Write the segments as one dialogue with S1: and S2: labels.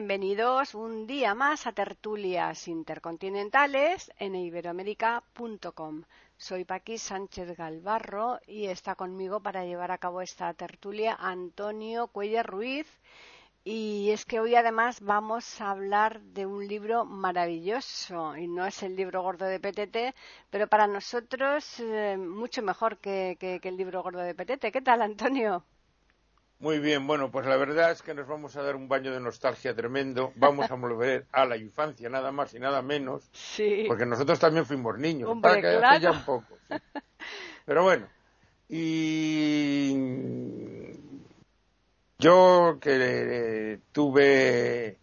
S1: Bienvenidos un día más a tertulias intercontinentales en iberoamérica.com. Soy Paqui Sánchez Galvarro y está conmigo para llevar a cabo esta tertulia Antonio Cuellar Ruiz. Y es que hoy además vamos a hablar de un libro maravilloso y no es el libro gordo de PTT, pero para nosotros eh, mucho mejor que, que el libro gordo de PTT. ¿Qué tal, Antonio?
S2: Muy bien, bueno, pues la verdad es que nos vamos a dar un baño de nostalgia tremendo. Vamos a volver a la infancia, nada más y nada menos.
S1: Sí.
S2: Porque nosotros también fuimos niños.
S1: Hombre,
S2: para que
S1: claro.
S2: ya un poco. sí. Pero bueno, y yo que tuve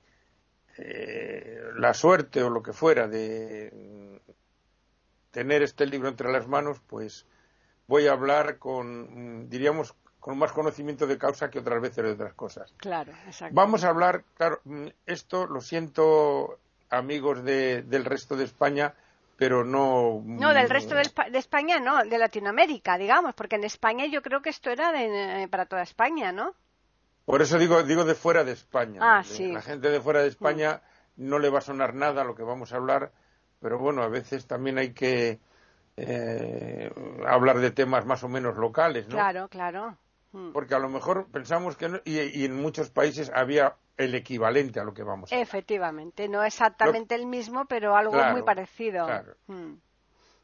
S2: eh, la suerte o lo que fuera de tener este libro entre las manos, pues voy a hablar con, diríamos, con más conocimiento de causa que otras veces de otras cosas.
S1: Claro, exacto.
S2: Vamos a hablar, claro, mm, esto lo siento amigos de, del resto de España, pero no...
S1: No, del
S2: mm,
S1: resto de, Espa- de España no, de Latinoamérica, digamos, porque en España yo creo que esto era de- eh, para toda España, ¿no?
S2: Por eso digo, digo de fuera de España.
S1: Ah, sí.
S2: La gente de fuera de España no le va a sonar nada lo que vamos a hablar, pero bueno, a veces también hay que eh, hablar de temas más o menos locales, ¿no?
S1: Claro, claro. Mm.
S2: Porque a lo mejor pensamos que no, y, y en muchos países había el equivalente a lo que vamos a hablar.
S1: Efectivamente, no exactamente el mismo, pero algo
S2: Claro,
S1: muy parecido.
S2: claro.
S1: Mm.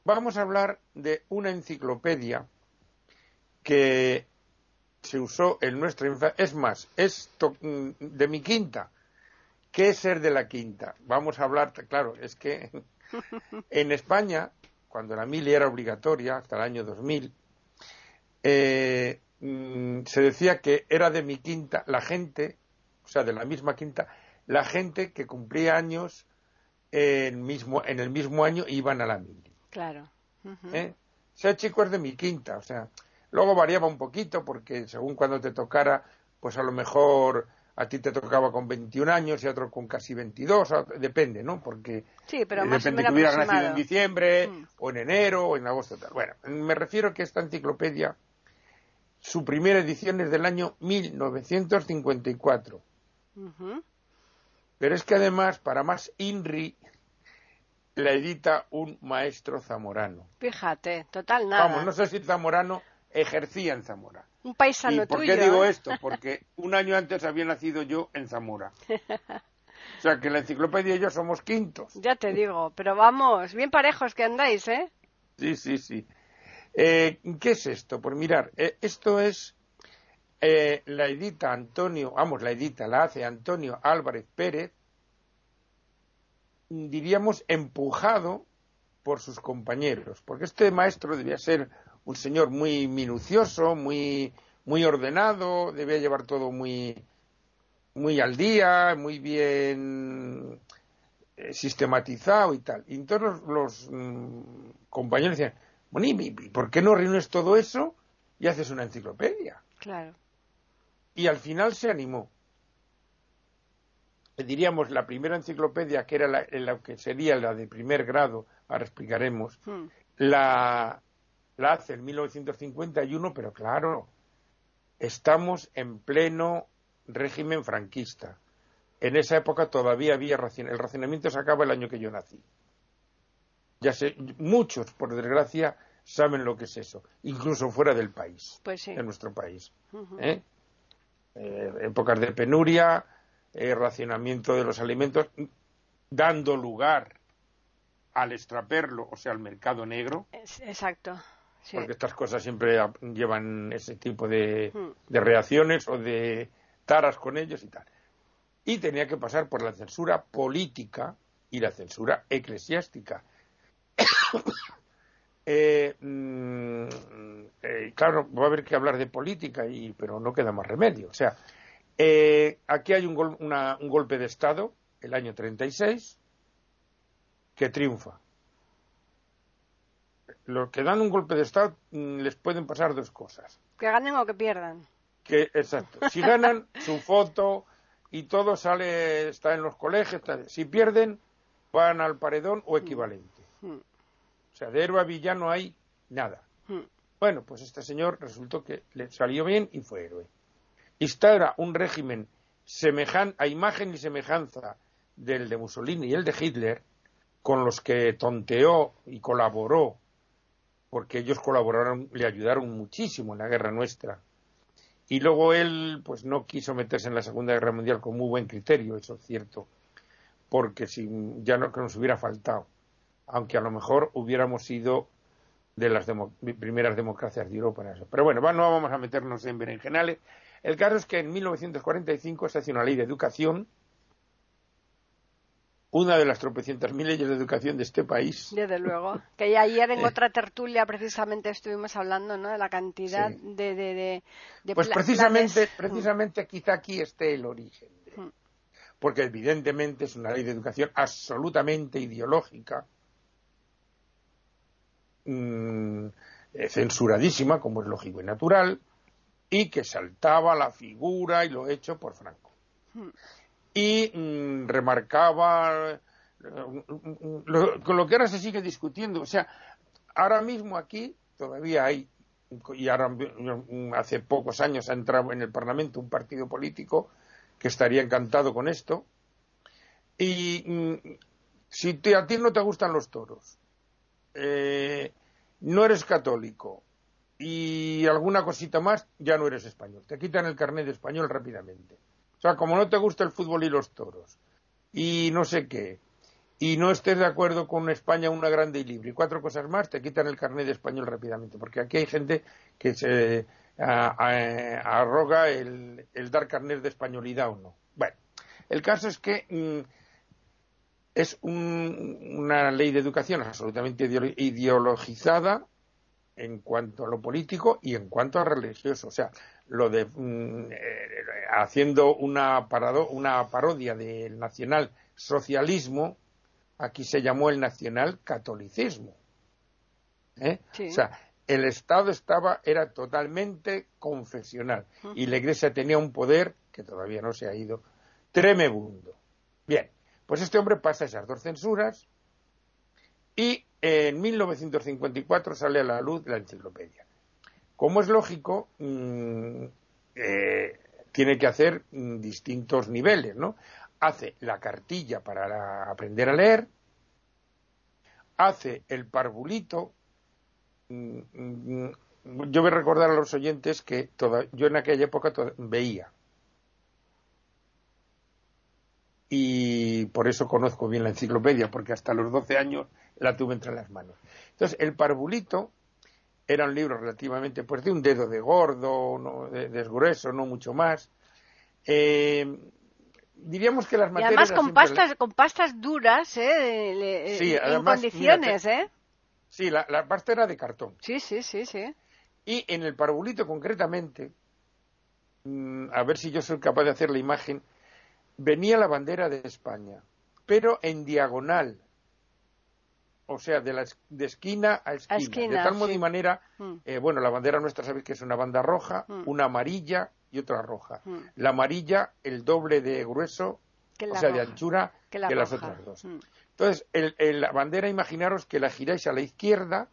S2: Vamos a hablar de una enciclopedia que se usó en nuestra infancia. Es más, es mm, de mi quinta. ¿Qué es ser de la quinta? Vamos a hablar, claro, es que en España, cuando la mili era obligatoria, hasta el año 2000, eh, mm, se decía que era de mi quinta la gente, o sea, de la misma quinta, la gente que cumplía años en, mismo, en el mismo año iban a la mili.
S1: Claro.
S2: ¿eh? Sea chico es de mi quinta, o sea, luego variaba un poquito porque según cuando te tocara, pues a lo mejor a ti te tocaba con 21 años y a otro con casi 22, o- depende, ¿no? Porque
S1: Sí, pero
S2: eh,
S1: más o
S2: depende que hubieras nacido en diciembre
S1: Mm.
S2: o en enero o en agosto tal. Bueno, me refiero que esta enciclopedia su primera edición es del año 1954.
S1: Ujú.
S2: Pero es que además, para más INRI, la edita un maestro zamorano.
S1: Fíjate, total nada.
S2: Vamos, no sé si Zamorano ejercía en Zamora.
S1: Un paisano
S2: ¿Y por
S1: tuyo.
S2: qué digo
S1: ¿eh?
S2: esto? Porque un año antes había nacido yo en Zamora. O sea que la enciclopedia y yo somos quintos.
S1: Ya te digo, pero vamos, bien parejos que andáis, ¿eh?
S2: Sí, sí, sí. Eh, ¿Qué es esto? Pues mirar, eh, esto es eh, la edita Antonio, vamos, la edita, la hace Antonio Álvarez Pérez, diríamos empujado por sus compañeros, porque este maestro debía ser un señor muy minucioso, muy, muy ordenado, debía llevar todo muy, muy al día, muy bien eh, sistematizado y tal. Y los, los, mm, compañeros decían, bueno, ¿y por qué no reúnes todo eso y haces una enciclopedia?
S1: Claro.
S2: Y al final se animó. Eh, Diríamos, la primera enciclopedia, que era la, la que sería la de primer grado, ahora explicaremos,
S1: Mm.
S2: la, la hace en 1951, pero claro, estamos en pleno régimen franquista. En esa época todavía había racion- el racionamiento se acaba el año que yo nací. Ya sé, muchos, por desgracia, saben lo que es eso, incluso fuera del país,
S1: Pues sí.
S2: de nuestro país. ¿eh? Eh, épocas de penuria, eh, racionamiento de los alimentos, dando lugar al extraperlo, o sea, al mercado negro,
S1: Es- Exacto. Sí.
S2: porque estas cosas siempre llevan ese tipo de, de reacciones o de taras con ellos y tal. Y tenía que pasar por la censura política y la censura eclesiástica. Eh, mm, eh, claro, va a haber que hablar de política, y, pero no queda más remedio. O sea, eh, aquí hay un, gol- una- un golpe de Estado, el año 36, que triunfa. Los que dan un golpe de Estado mm, les pueden pasar dos cosas.
S1: Que ganen o que pierdan.
S2: Que, exacto. Si ganan, su foto y todo sale, está en los colegios. Si pierden, van al paredón o equivalente. O sea, de héroe a villano hay nada. Hmm. Bueno, pues este señor resultó que le salió bien y fue héroe. Instaura un régimen semejante, a imagen y semejanza del de Mussolini y el de Hitler, con los que tonteó y colaboró, porque ellos colaboraron, le ayudaron muchísimo en la guerra nuestra. Y luego él, pues no quiso meterse en la Segunda Guerra Mundial con muy buen criterio, eso es cierto, porque si, ya no que nos hubiera faltado, aunque a lo mejor hubiéramos sido de las primeras democracias de Europa en eso. Pero bueno, no vamos a meternos en berenjenales. El caso es que en 1945 se hace una ley de educación una de las tropecientas mil leyes de educación de este país.
S1: Desde luego. Que ayer en otra tertulia precisamente estuvimos hablando ¿no? de la cantidad de, de,
S2: de, Pues precisamente, precisamente quizá aquí esté el origen. Mm. Porque evidentemente es una ley de educación absolutamente ideológica, mm, eh, censuradísima, como es lógico y natural, y que saltaba la figura y lo hecho por Franco y mm, remarcaba con lo que ahora se sigue discutiendo. O sea, ahora mismo aquí todavía hay, y ahora mm, hace pocos años ha entrado en el Parlamento un partido político que estaría encantado con esto. Y si a ti no te gustan los toros, eh, no eres católico y alguna cosita más, ya no eres español. Te quitan el carnet de español rápidamente. O sea, como no te gusta el fútbol y los toros, y no sé qué, y no estés de acuerdo con España una grande y libre, y cuatro cosas más, te quitan el carnet de español rápidamente, porque aquí hay gente que se arroga el, dar carnet de españolidad o no. Bueno, el caso es que mm, es una ley de educación absolutamente ideologizada en cuanto a lo político y en cuanto a religioso. O sea, lo de mm, eh, haciendo una, parado, una parodia del nacional socialismo, aquí se llamó el nacional catolicismo. ¿eh? O sea, el Estado estaba, era totalmente confesional y la Iglesia tenía un poder que todavía no se ha ido tremebundo. Bien, pues este hombre pasa esas dos censuras y en 1954 sale a la luz la enciclopedia. Como es lógico, mm, eh, tiene que hacer mm, distintos niveles, ¿no? Hace la cartilla para aprender a leer, hace el parvulito. Mm, yo voy a recordar a los oyentes que yo en aquella época veía. Y por eso conozco bien la enciclopedia, porque hasta los 12 años la tuve entre las manos. Entonces, el parvulito era un libro relativamente, pues de un dedo de gordo, no, de, grueso, no mucho más. Eh, diríamos que las materias...
S1: Y además con pastas, con pastas duras, ¿eh? sí, en condiciones, ¿eh?
S2: Sí, la, pasta era de cartón.
S1: Sí, sí, sí, sí.
S2: Y en el parvulito concretamente, mm, a ver si yo soy capaz de hacer la imagen, venía la bandera de España, pero en diagonal, o sea, de, la, de esquina a esquina, de tal modo y manera, mm. eh, bueno, la bandera nuestra sabéis que es una banda roja, mm. una amarilla y otra roja. Mm. La amarilla, el doble de grueso, o sea, de anchura que, las otras dos. Entonces, la bandera, imaginaros que la giráis a la izquierda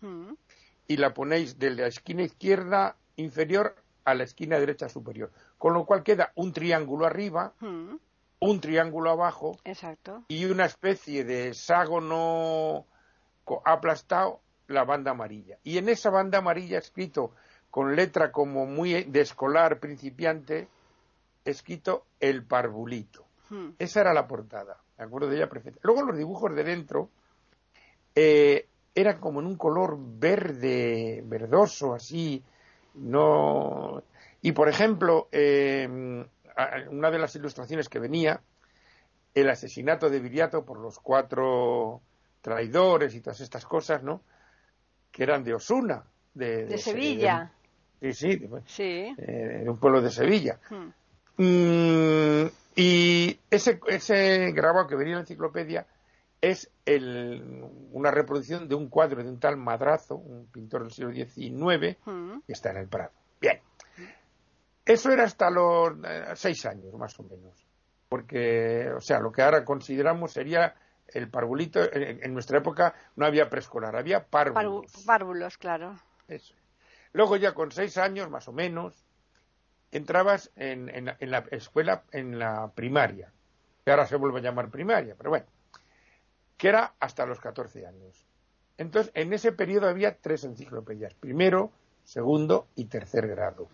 S2: y la ponéis de la esquina izquierda inferior a la esquina derecha superior, con lo cual queda un triángulo arriba un triángulo abajo y una especie de hexágono aplastado la banda amarilla. Y en esa banda amarilla escrito con letra como muy de escolar principiante, escrito el parvulito. Hmm. Esa era la portada, me acuerdo de ella perfecta. Luego los dibujos de dentro eh, eran como en un color verde, verdoso, así, no... Y por ejemplo, eh, una de las ilustraciones que venía, el asesinato de Viriato por los cuatro traidores y todas estas cosas, ¿no? Que eran de Osuna.
S1: De, Sevilla.
S2: sí, sí, sí. Eh, de un pueblo de Sevilla. Hmm. Mm, y ese, ese grabado que venía en la enciclopedia es una reproducción de un cuadro de un tal Madrazo, un pintor del siglo XIX,
S1: Mm.
S2: que está en el Prado. Bien. Eso era hasta los eh, seis años, más o menos. Porque, o sea, lo que ahora consideramos sería el parvulito. En, en nuestra época no había preescolar, había párvulos.
S1: párvulos, claro.
S2: Eso. Luego ya con seis años, más o menos, entrabas en, en la- en la escuela, en la primaria, que ahora se vuelve a llamar primaria, pero bueno, que era hasta los 14 años. Entonces, en ese periodo había tres enciclopedias, primero, segundo y tercer grado.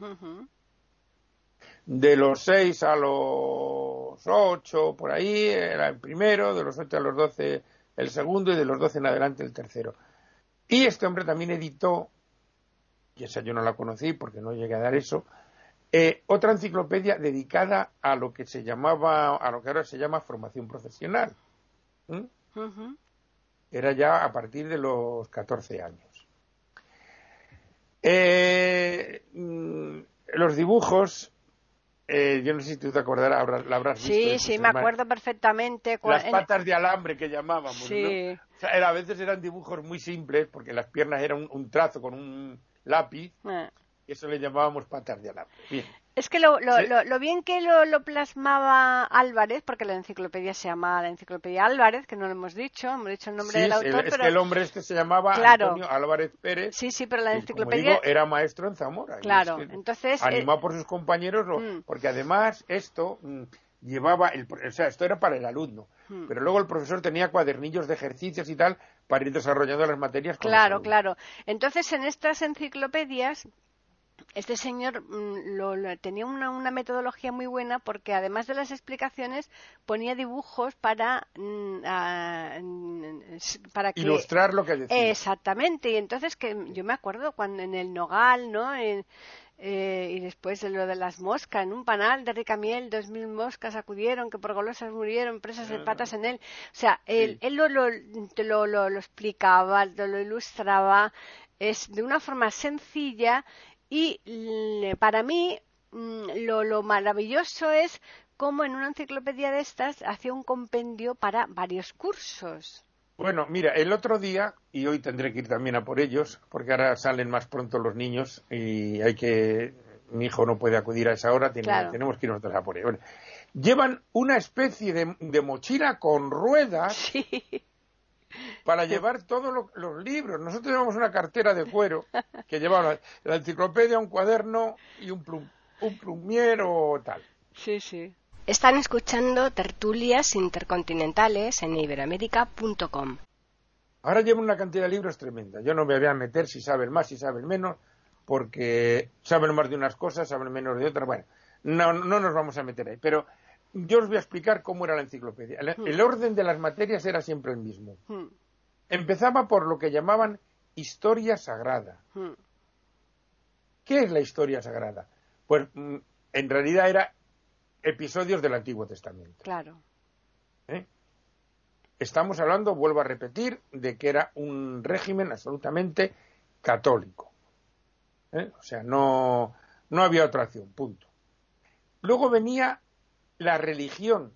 S2: De los seis a los ocho, por ahí, era el primero, de los ocho a los doce el segundo y de los doce en adelante el tercero. Y este hombre también editó, y esa yo no la conocí porque no llegué a dar eso, eh, otra enciclopedia dedicada a lo que se llamaba, a lo que ahora se llama formación profesional. ¿Mm? Era ya a partir de los 14 años. Eh, mm, los dibujos, eh, yo no sé si tú te acordarás, la habrás visto.
S1: Sí,
S2: de
S1: sí,
S2: tus
S1: me acuerdo perfectamente.
S2: Las patas de alambre que llamábamos, ¿no?
S1: Sí,
S2: O sea, era- a veces eran dibujos muy simples, porque las piernas eran un, un trazo con un lápiz,
S1: eh.
S2: y eso le llamábamos patas de alambre. Bien.
S1: Es que lo, lo,
S2: Sí.
S1: lo, lo bien que lo, lo plasmaba Álvarez, porque la enciclopedia se llama la enciclopedia Álvarez, que no lo hemos dicho, hemos dicho el nombre
S2: Sí,
S1: del autor,
S2: es
S1: pero
S2: que el hombre este se llamaba
S1: Claro.
S2: Antonio Álvarez Pérez,
S1: sí, sí, pero la
S2: como
S1: enciclopedia,
S2: digo, era maestro en Zamora.
S1: claro,
S2: es que-
S1: entonces, eh,
S2: animado por sus compañeros, lo-
S1: Mm.
S2: porque además esto mm, llevaba, el, o sea, esto era para el alumno,
S1: Mm.
S2: pero luego el profesor tenía cuadernillos de ejercicios y tal para ir desarrollando las materias. con
S1: claro, claro. Entonces, en estas enciclopedias, este señor mm, lo- lo- tenía una, una metodología muy buena porque además de las explicaciones ponía dibujos para mm, ah, mm, para que
S2: Ilustrar lo que decía.
S1: Exactamente, y entonces que yo me acuerdo cuando en el Nogal, ¿no? En- eh, y después de lo de las moscas, en un panal de rica miel, dos mil moscas acudieron, que por golosas murieron, presas de patas en él. O sea, él,
S2: Sí.
S1: él lo, lo, lo, lo explicaba, lo, lo ilustraba, es de una forma sencilla y le- para mí mm, lo, lo maravilloso es cómo en una enciclopedia de estas hacía un compendio para varios cursos.
S2: Bueno, mira, el otro día, y hoy tendré que ir también a por ellos, porque ahora salen más pronto los niños y hay que. Mi hijo no puede acudir a esa hora, tiene-
S1: Claro.
S2: tenemos que ir nosotros a por ellos. Bueno, llevan una especie de, de mochila con ruedas
S1: Sí.
S2: Para llevar todos lo- los libros. Nosotros llevamos una cartera de cuero que llevaba la, la enciclopedia, un cuaderno y un, plum, un plumier o tal.
S1: Sí, sí. Están escuchando tertulias intercontinentales en iberoamérica.com.
S2: Ahora llevan una cantidad de libros tremenda. Yo no me voy a meter si saben más, si saben menos, porque saben más de unas cosas, saben menos de otras. Bueno, no, no nos vamos a meter ahí. Pero yo os voy a explicar cómo era la enciclopedia. El, el orden de las materias era siempre el mismo.
S1: Hmm,
S2: Empezaba por lo que llamaban historia sagrada.
S1: hmm.
S2: ¿Qué es la historia sagrada? Pues mm, en realidad era episodios del Antiguo Testamento.
S1: Claro.
S2: ¿eh? Estamos hablando, vuelvo a repetir, de que era un régimen absolutamente católico. ¿eh? O sea, no, no había otra acción, punto. Luego venía la religión.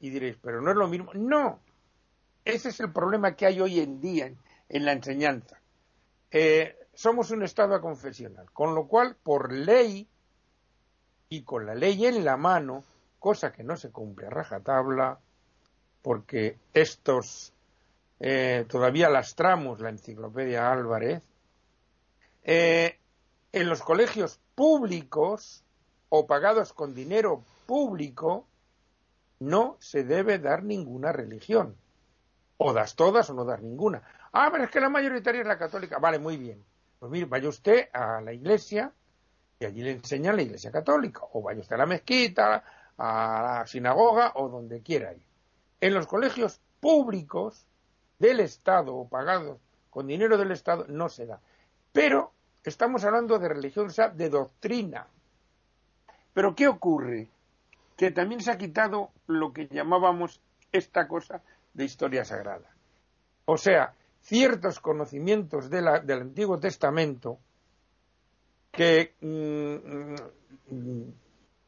S2: Y diréis, pero no es lo mismo. No, ese es el problema que hay hoy en día en, la enseñanza. Eh, somos un Estado confesional, con lo cual, por ley, y con la ley en la mano, cosa que no se cumple a rajatabla, porque estos eh, todavía lastramos la enciclopedia Álvarez, eh, en los colegios públicos o pagados con dinero público no se debe dar ninguna religión. O das todas o no das ninguna. Ah, pero es que la mayoritaria es la católica. Vale, muy bien. Pues mire, vaya usted a la iglesia y allí le enseñan la iglesia católica. O vaya usted a la mezquita, a la sinagoga o donde quiera ir. En los colegios públicos del Estado o pagados con dinero del Estado no se da. Pero estamos hablando de religión, o sea, de doctrina. Pero ¿qué ocurre? Que también se ha quitado lo que llamábamos esta cosa de historia sagrada. O sea, ciertos conocimientos del Antiguo Testamento que, mm, mm,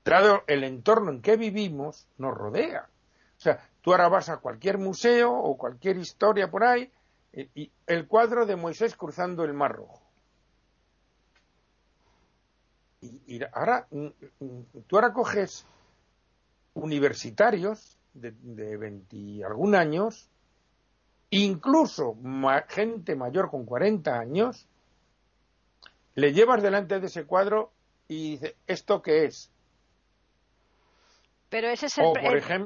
S2: dado el entorno en que vivimos, nos rodea. O sea, Tú ahora vas a cualquier museo o cualquier historia por ahí y el cuadro de Moisés cruzando el Mar Rojo. Y, ahora, mm, mm, tú ahora coges universitarios de, de 20 algún años, incluso gente mayor con 40 años, le llevas delante de ese cuadro y dice, ¿esto qué es?
S1: Pero ese es el,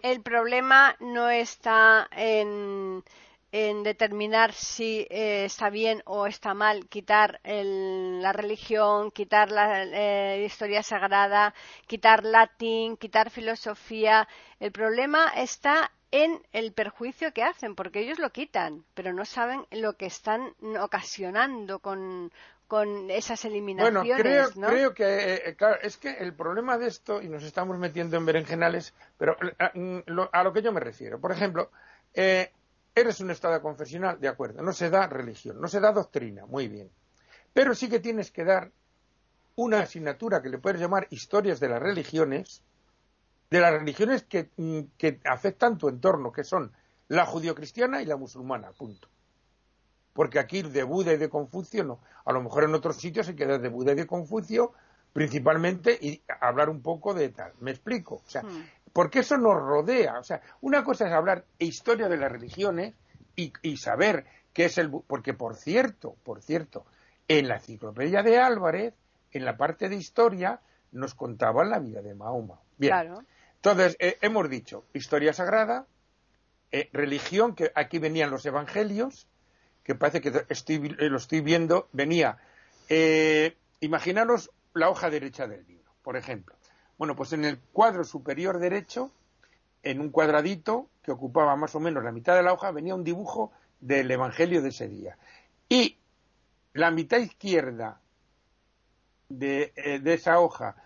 S1: el, problema no está en, en determinar si eh, está bien o está mal quitar la religión, quitar la eh, historia sagrada, quitar latín, quitar filosofía. El problema está en el perjuicio que hacen, porque ellos lo quitan, pero no saben lo que están ocasionando con, con esas eliminaciones.
S2: Bueno, creo, creo que, eh, claro, es que el problema de esto, y nos estamos metiendo en berenjenales, pero a, mm, a lo que yo me refiero, por ejemplo, eh, Eres un Estado confesional, de acuerdo, no se da religión, no se da doctrina, muy bien. Pero sí que tienes que dar una asignatura que le puedes llamar historias de las religiones, de las religiones que, mm, afectan tu entorno, que son la judio-cristiana y la musulmana, punto. Porque aquí de Buda y de Confucio no. A lo mejor en otros sitios se queda de Buda y de Confucio principalmente y hablar un poco de tal. ¿Me explico? O sea, hmm porque eso nos rodea. O sea, una cosa es hablar historia de las religiones y, saber qué es el. Porque, por cierto, por cierto, en la enciclopedia de Álvarez, en la parte de historia, nos contaban la vida de Mahoma. Bien. Entonces, eh, hemos dicho historia sagrada, eh, religión, que aquí venían los evangelios, que parece que estoy, eh, lo estoy viendo, venía. imaginaros la hoja derecha del libro, por ejemplo. Bueno, pues en el cuadro superior derecho, en un cuadradito que ocupaba más o menos la mitad de la hoja, venía un dibujo del Evangelio de ese día. Y la mitad izquierda de, eh, esa hoja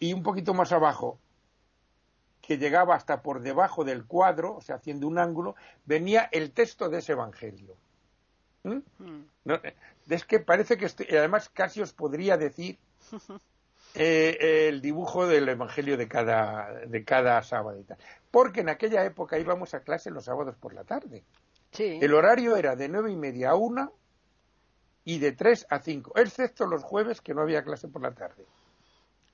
S2: y un poquito más abajo, que llegaba hasta por debajo del cuadro, o sea, haciendo un ángulo, venía el texto de ese Evangelio. ¿Mm? Hmm. es que parece que, estoy, además casi os podría decir Eh, el dibujo del Evangelio de cada, de cada sábado y tal. Porque en aquella época íbamos a clase los sábados por la tarde. El horario era de nueve y media a una y de tres a cinco, excepto los jueves que no había clase por la tarde.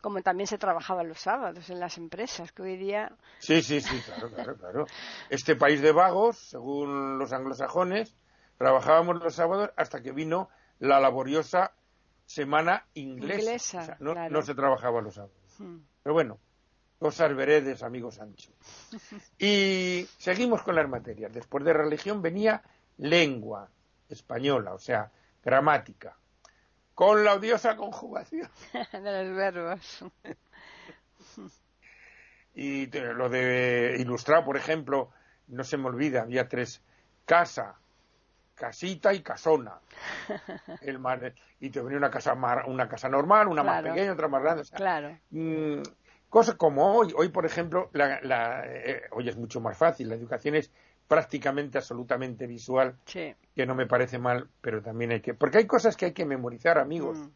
S1: Como también se trabajaba los sábados en las empresas, que hoy día.
S2: Sí, sí, sí, claro, claro, claro. Este país de vagos, según los anglosajones, trabajábamos los sábados hasta que vino la laboriosa semana inglesa. no, se trabajaba los sábados. Hmm. Pero bueno, cosas veredes, amigo Sancho. y seguimos con las materias. Después de religión venía lengua española, o sea, gramática, con la odiosa conjugación.
S1: de los verbos.
S2: y lo de ilustrar, por ejemplo, no se me olvida, había tres, casa, casita y casona. El y te venía una casa, una casa normal, una más pequeña, otra más grande.
S1: claro.
S2: Mm, cosas como hoy. Hoy, por ejemplo, la, eh, hoy es mucho más fácil. La educación es prácticamente absolutamente visual, que no me parece mal, pero también hay que... Porque hay cosas que hay que memorizar, amigos. Mm.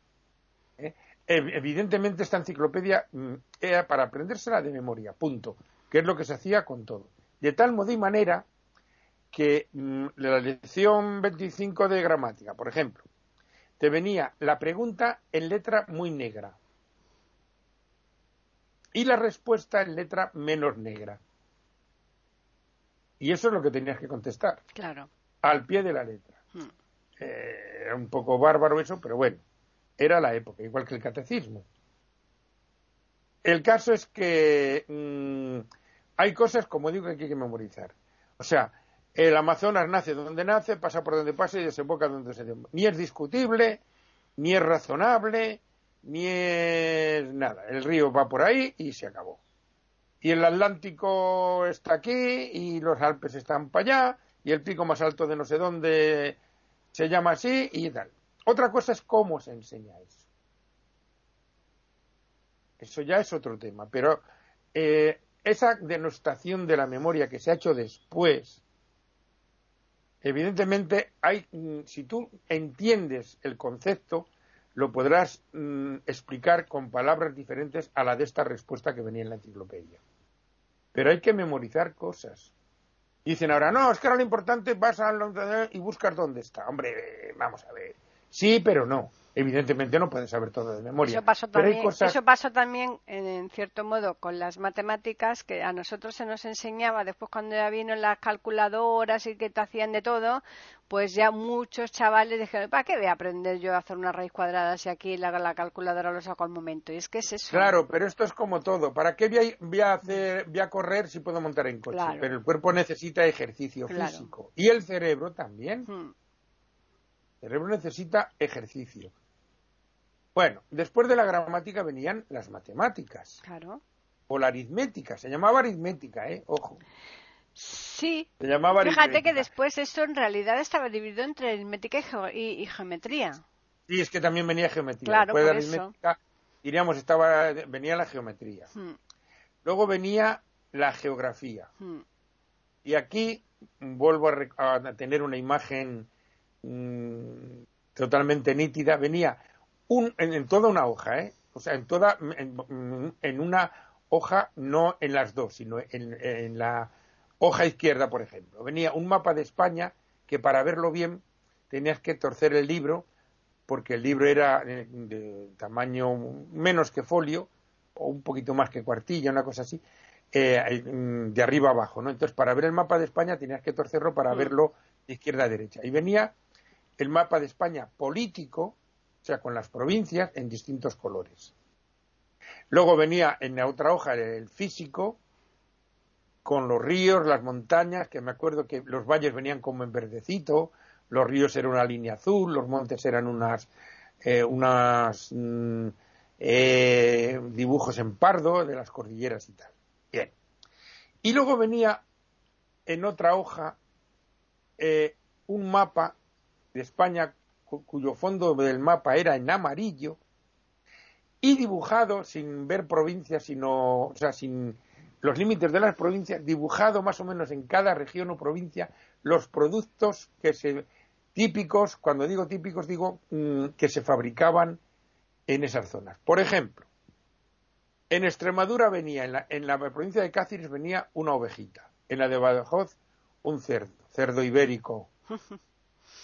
S2: ¿Eh? Evidentemente esta enciclopedia mm, era para aprendérsela de memoria, punto, que es lo que se hacía con todo. De tal modo y manera que mm, la lección 25 de gramática, por ejemplo, te venía la pregunta en letra muy negra y la respuesta en letra menos negra. Y eso es lo que tenías que contestar.
S1: Claro.
S2: Al pie de la letra. Hmm. Eh, era un poco bárbaro eso, pero bueno, era la época, igual que el catecismo. El caso es que mm, hay cosas, como digo, que hay que memorizar. O sea, el Amazonas nace donde nace, pasa por donde pasa y desemboca donde se desemboca. Ni es discutible, ni es razonable, ni es nada. El río va por ahí y se acabó. Y el Atlántico está aquí y los Alpes están para allá y el pico más alto de no sé dónde se llama así y tal. Otra cosa es cómo se enseña eso. Eso ya es otro tema, pero eh, esa denostación de la memoria que se ha hecho después Evidentemente, hay, mm, si tú entiendes el concepto, lo podrás mm, explicar con palabras diferentes a la de esta respuesta que venía en la enciclopedia. Pero hay que memorizar cosas. Dicen ahora, no, es que ahora lo importante vas a y buscas dónde está. Hombre, vamos a ver. Sí, pero no evidentemente no puedes saber todo de memoria.
S1: Eso pasó también, eso pasó también en, cierto modo con las matemáticas, que a nosotros se nos enseñaba, después cuando ya vino las calculadoras y que te hacían de todo, pues ya muchos chavales dijeron, ¿para qué voy a aprender yo a hacer una raíz cuadrada si aquí la, la calculadora lo saco al momento? Y es que es eso.
S2: Claro, pero esto es como todo. ¿Para qué voy a, hacer, voy a correr si puedo montar en coche? Pero el cuerpo necesita ejercicio físico. Y el cerebro también. Hmm. El cerebro necesita ejercicio. Bueno, después de la gramática venían las matemáticas.
S1: Claro.
S2: O la aritmética. Se llamaba aritmética, ¿eh? Ojo.
S1: Sí.
S2: Se llamaba
S1: Fíjate que después eso en realidad estaba dividido entre aritmética y, geometría.
S2: Sí, es que también venía geometría. Claro, después de aritmética, diríamos, estaba, venía la geometría. Hmm. Luego venía la geografía. Hmm. Y aquí vuelvo a, tener una imagen mm, totalmente nítida. Venía en, toda una hoja, ¿eh? O sea, en toda, en, una hoja, no en las dos, sino en, la hoja izquierda, por ejemplo. Venía un mapa de España que para verlo bien tenías que torcer el libro, porque el libro era de tamaño menos que folio, o un poquito más que cuartilla, una cosa así, eh, de arriba abajo, ¿no? Entonces, para ver el mapa de España tenías que torcerlo para mm. verlo de izquierda a derecha. Y venía el mapa de España político, sea, con las provincias en distintos colores. Luego venía en la otra hoja el físico, con los ríos, las montañas, que me acuerdo que los valles venían como en verdecito, los ríos eran una línea azul, los montes eran unas, eh, unas mm, eh, dibujos en pardo de las cordilleras y tal. Bien. Y luego venía en otra hoja eh, un mapa de España cuyo fondo del mapa era en amarillo, y dibujado sin ver provincias, sino, o sea, sin los límites de las provincias, dibujado más o menos en cada región o provincia los productos que se típicos, cuando digo típicos digo mm, que se fabricaban en esas zonas. Por ejemplo, en Extremadura venía, en la, en la provincia de Cáceres venía una ovejita, en la de Badajoz un cerdo, cerdo ibérico,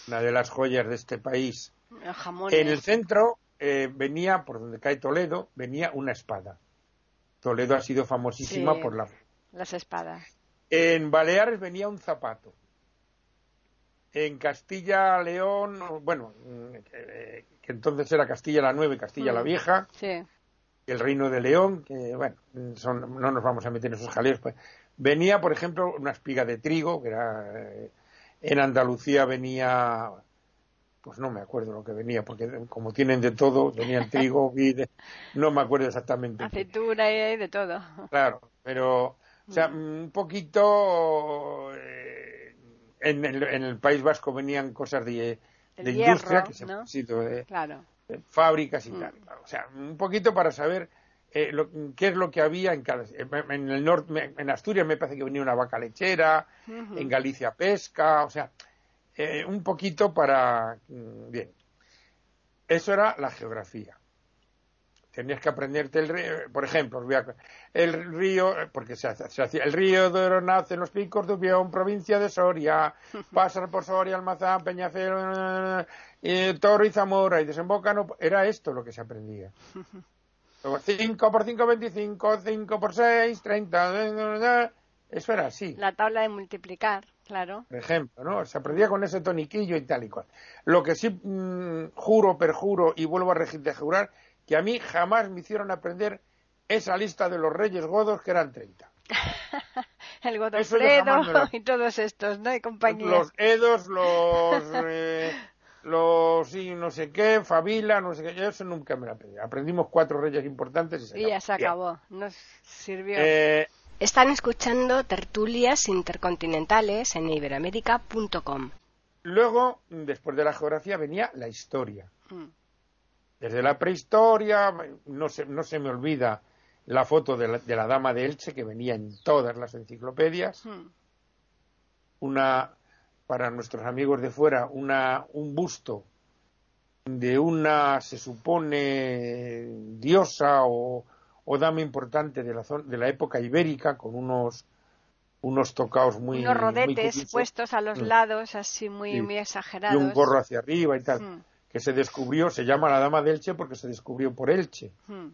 S2: una de las joyas de este país. En el centro eh, venía, por donde cae Toledo, venía una espada. Toledo ha sido famosísima por la...
S1: las espadas.
S2: En Baleares venía un zapato. En Castilla León, bueno, que, entonces era Castilla la Nueva y Castilla la mm, Vieja,
S1: sí.
S2: el Reino de León, que bueno, no nos vamos a meter en esos jaleos, pues, venía, por ejemplo, una espiga de trigo, que era eh, en Andalucía venía, pues no me acuerdo lo que venía, porque como tienen de todo, venían trigo, vide, no me acuerdo exactamente.
S1: Aceituna y de todo.
S2: Claro, pero, o sea, mm. un poquito, eh, en, el, País Vasco venían cosas de, industria, que se han sido de, fábricas y mm. tal. O sea, un poquito para saber eh, qué es lo que había en en el norte en Asturias me parece que venía una vaca lechera en Galicia pesca o sea eh, un poquito para mm, bien. Eso era la geografía. Tenías que aprenderte el río por ejemplo el río porque se, hacía el río de nace en los picos de Ubión provincia de Soria pasa por Soria Almazán Peñafiel eh, Toro y Zamora y desemboca era esto lo que se aprendía 5 por 5, 25, 5 por 6, 30. Eso era así.
S1: La tabla de multiplicar, claro.
S2: Por ejemplo, ¿no? Se aprendía con ese toniquillo y tal y cual. Lo que sí mm, juro, perjuro y vuelvo a jurar que a mí jamás me hicieron aprender esa lista de los reyes godos que eran 30.
S1: El Godofredo y todos estos, ¿no? Y compañía.
S2: Los Edos, los... Eh, los sí, no sé qué, Fabila, no sé qué, yo eso nunca me lo aprendí. Aprendimos cuatro reyes importantes y se
S1: Y ya se acabó, nos sirvió.
S2: Eh,
S1: Están escuchando tertulias intercontinentales en iberoamérica.com.
S2: Luego, después de la geografía, venía la historia. Mm. Desde la prehistoria, no se, no se me olvida la foto de la, de la dama de Elche, que venía en todas las enciclopedias. Mm. Una para nuestros amigos de fuera una, un busto de una, se supone, diosa o, dama importante de la, de la época ibérica, con unos unos tocaos muy.
S1: Unos rodetes puestos a los mm. lados, así muy, muy exagerados.
S2: Y un gorro hacia arriba y tal. Mm. Que se descubrió, se llama la Dama de Elche porque se descubrió por Elche. Mm.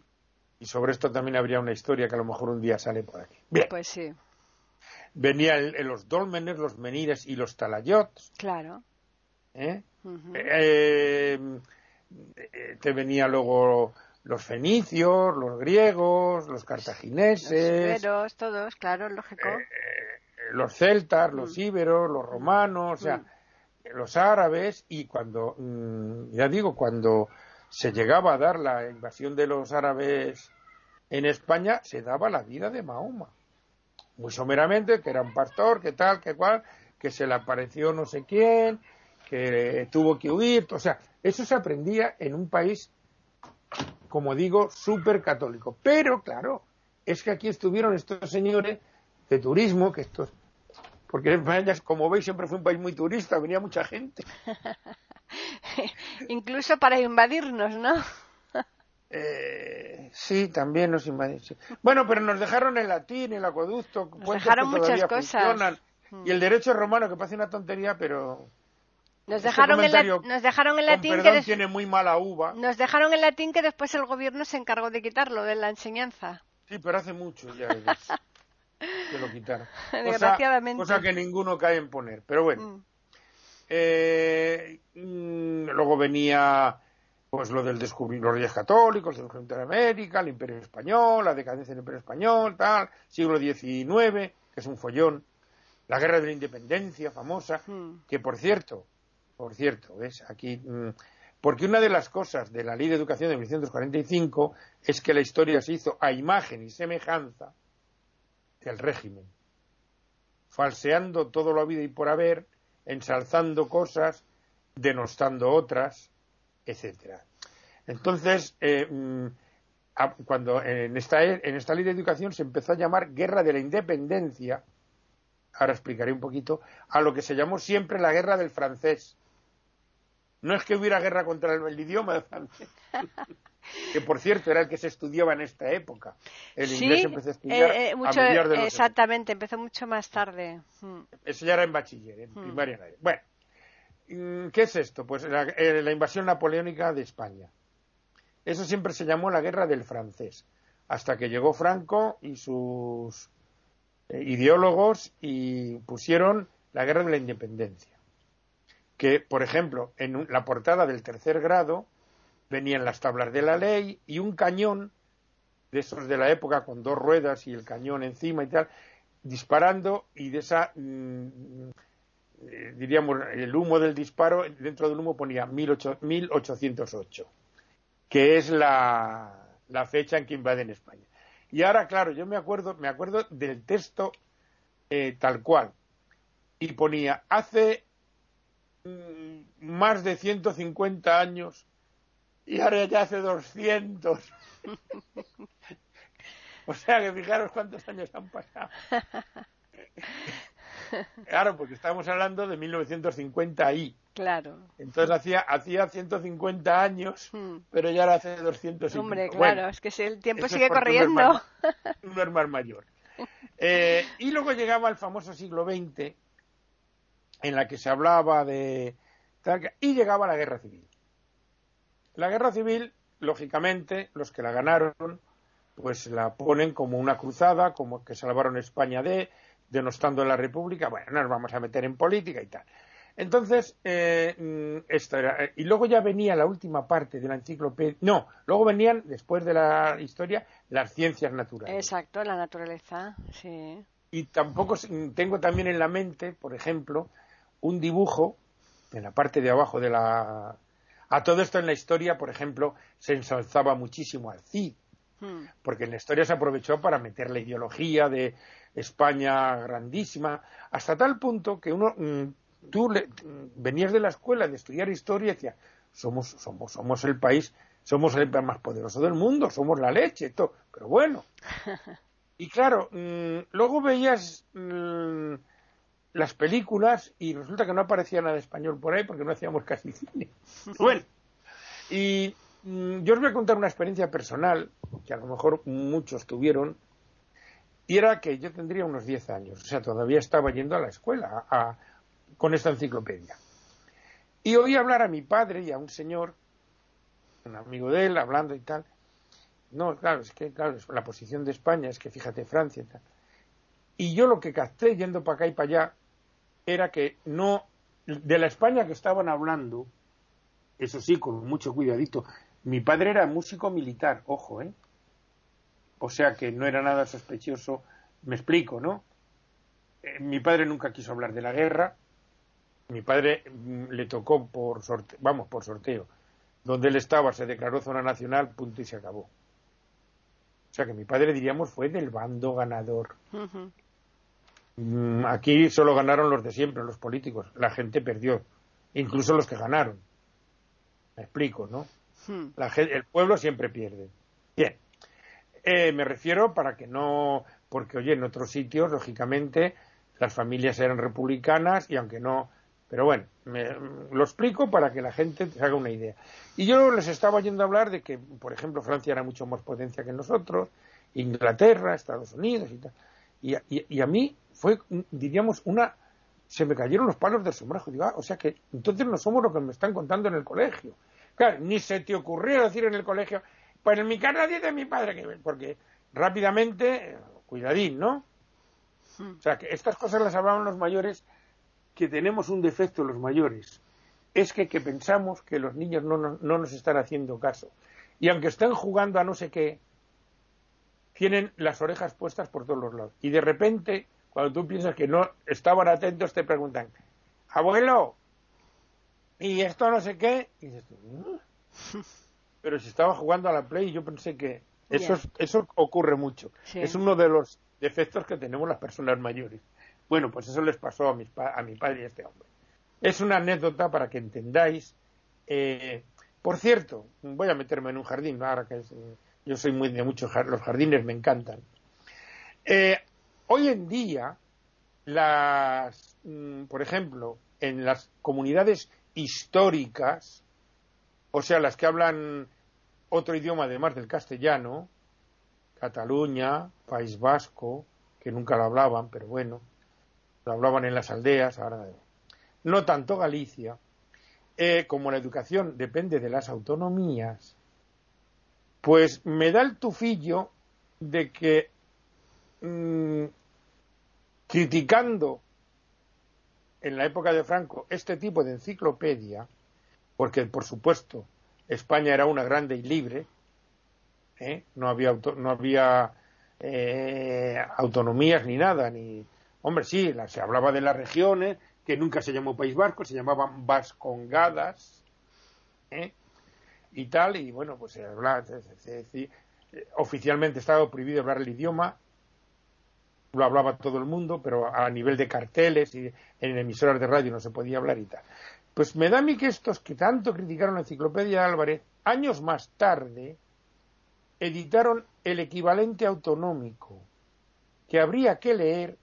S2: Y sobre esto también habría una historia que a lo mejor un día sale por aquí. Bien.
S1: Pues sí.
S2: Venían los dólmenes, los menires y los talayots.
S1: Claro.
S2: ¿Eh? Eh, eh, te venía luego los fenicios, los griegos, los cartagineses.
S1: Los todos, claro, lógico.
S2: los celtas, los mm. íberos, los romanos, o sea, mm. los árabes, y cuando, mm, ya digo, cuando se llegaba a dar la invasión de los árabes en España, se daba la vida de Mahoma. Muy someramente, que era un pastor, que tal, que cual, que se le apareció no sé quién, que tuvo que huir, o sea, eso se aprendía en un país, como digo, súper católico. Pero, claro, es que aquí estuvieron estos señores de turismo, que estos, porque España, como veis, siempre fue un país muy turista, venía mucha gente.
S1: Incluso para invadirnos, ¿no?
S2: Eh, sí, también nos invadieron. Bueno, pero nos dejaron el latín, el acueducto,
S1: nos dejaron muchas cosas.
S2: Y el derecho romano, que parece una tontería, pero
S1: nos dejaron, el, nos dejaron en latín
S2: que tiene muy mala uva.
S1: Nos dejaron en latín que después el gobierno se encargó de quitarlo de la enseñanza.
S2: Sí, pero hace mucho ya que lo quitaron.
S1: Desgraciadamente.
S2: Cosa, que ninguno cae en poner. Pero bueno. Mm. Eh, mm, luego venía pues lo del descubrimiento los reyes católicos, el centro de América, el Imperio Español, la decadencia del Imperio Español, tal, siglo XIX, que es un follón, la guerra de la independencia famosa, mm. que por cierto, por cierto, ¿ves? Aquí, mm, porque una de las cosas de la Ley de Educación de 1945 es que la historia se hizo a imagen y semejanza del régimen, falseando todo lo habido y por haber, ensalzando cosas, denostando otras, etcétera. Entonces, eh, mm, cuando en esta, en esta ley de educación se empezó a llamar Guerra de la Independencia, ahora explicaré un poquito, a lo que se llamó siempre la Guerra del Francés, no es que hubiera guerra contra el, idioma de francés, que por cierto era el que se estudiaba en esta época. El inglés empezó a estudiar
S1: eh, eh, de Exactamente, empezó mucho más tarde.
S2: Mm. Eso ya era en bachiller, en mm. primaria. Bueno, ¿qué es esto? Pues eh, la, invasión napoleónica de España. Eso siempre se llamó la guerra del francés, hasta que llegó Franco y sus ideólogos y pusieron la guerra de la independencia que, por ejemplo, en la portada del tercer grado venían las tablas de la ley y un cañón de esos de la época con dos ruedas y el cañón encima y tal, disparando y de esa, mm, eh, diríamos, el humo del disparo, dentro del humo ponía 1808, que es la, fecha en que invaden España. Y ahora, claro, yo me acuerdo, me acuerdo del texto eh, tal cual. Y ponía, hace Mm, más de 150 años y ahora ya hace 200. o sea que fijaros cuántos años han pasado. claro, porque estamos hablando de 1950 ahí.
S1: Claro.
S2: Entonces hacía, hacía 150 años, hmm. pero ya ahora hace 200
S1: Hombre, claro, es que el tiempo sigue corriendo.
S2: Es más, mayor. Eh, y luego llegaba el famoso siglo XX, en la que se hablaba de... y llegaba la guerra civil. La guerra civil, lógicamente, los que la ganaron, pues la ponen como una cruzada, como que salvaron España de, denostando a la República, bueno, no nos vamos a meter en política y tal. Entonces, eh, mm, esto era, eh, y luego ya venía la última parte de la enciclopedia, no, luego venían, después de la historia, las ciencias naturales.
S1: Exacto, la naturaleza, sí.
S2: Y tampoco tengo también en la mente, por ejemplo, un dibujo en la parte de abajo de la... A todo esto en la historia, por ejemplo, se ensalzaba muchísimo al Cid, hmm. porque en la historia se aprovechó para meter la ideología de España grandísima, hasta tal punto que uno, mm, tú venías de la escuela de estudiar historia y decías, somos, somos, somos el país, somos el más poderoso del mundo, somos la leche, todo, pero bueno. Y claro, mm, luego veías mm, las películas y resulta que no aparecía nada español por ahí porque no hacíamos casi cine. Bueno, y mm, yo os voy a contar una experiencia personal que a lo mejor muchos tuvieron Y era que yo tendría unos 10 años, o sea, todavía estaba yendo a la escuela con esta enciclopedia. Y oí hablar a mi padre y a un señor, un amigo de él, hablando y tal. No, claro, es que claro, la posición de España es que fíjate Francia y tal. Y yo lo que capté yendo para acá y para allá era que no, de la España que estaban hablando, eso sí, con mucho cuidadito, mi padre era músico militar, ojo, ¿eh? O sea que no era nada sospechoso, me explico, ¿no? Eh, mi padre nunca quiso hablar de la guerra, mi padre mm, le tocó por sorteo, vamos, por sorteo. Donde él estaba se declaró zona nacional, punto y se acabó. O sea que mi padre, diríamos, fue del bando ganador. Mm, aquí solo ganaron los de siempre, los políticos. La gente perdió, incluso los que ganaron. Me explico, ¿no? Hmm. el pueblo siempre pierde. Bien, eh, me refiero para que no, porque oye, en otros sitios, lógicamente, las familias eran republicanas y aunque no, pero bueno, lo explico para que la gente se haga una idea. Y yo les estaba oyendo hablar de que, por ejemplo, Francia era mucho más potencia que nosotros, Inglaterra, Estados Unidos y tal. y a mí fue, diríamos, una... Se me cayeron los palos del sombrajo. Digo, ah, o sea que entonces no somos lo que me están contando en el colegio. Claro, ni se te ocurrió decir en el colegio, pues en mi casa de mi padre, que porque rápidamente, cuidadín, ¿no? Hmm. O sea, que estas cosas las hablaban los mayores, que tenemos un defecto los mayores. Es que, que pensamos que los niños no, no nos están haciendo caso. Y aunque estén jugando a no sé qué, tienen las orejas puestas por todos los lados. Y de repente cuando tú piensas que no estaban atentos, te preguntan, abuelo, ¿y esto no sé qué? Y dices pero si estaba jugando a la Play, yo pensé que eso, eso ocurre mucho. Es uno de los defectos que tenemos las personas mayores. Bueno, pues eso les pasó a, a mi padre y a este hombre. Es una anécdota para que entendáis. Eh, por cierto, voy a meterme en un jardín, ahora que yo soy muy de muchos los jardines me encantan. Eh, Hoy en día, las, mm, por ejemplo, en las comunidades históricas, o sea, las que hablan otro idioma además del castellano, Cataluña, País Vasco, que nunca lo hablaban, pero bueno, lo hablaban en las aldeas, ahora no tanto Galicia, eh, como la educación depende de las autonomías, pues me da el tufillo de que mm, criticando en la época de Franco este tipo de enciclopedia, porque por supuesto España era una grande y libre, ¿eh? no había, no había eh, autonomías ni nada, ni hombre sí, se hablaba de las regiones que nunca se llamó País Vasco, se llamaban Vascongadas, ¿eh? y tal, y bueno, pues se hablaba, oficialmente estaba prohibido hablar el idioma, lo hablaba todo el mundo, pero a nivel de carteles y en emisoras de radio no se podía hablar y tal. Pues me da a mí que estos que tanto criticaron la enciclopedia Álvarez, años más tarde, editaron el equivalente autonómico, que habría que leer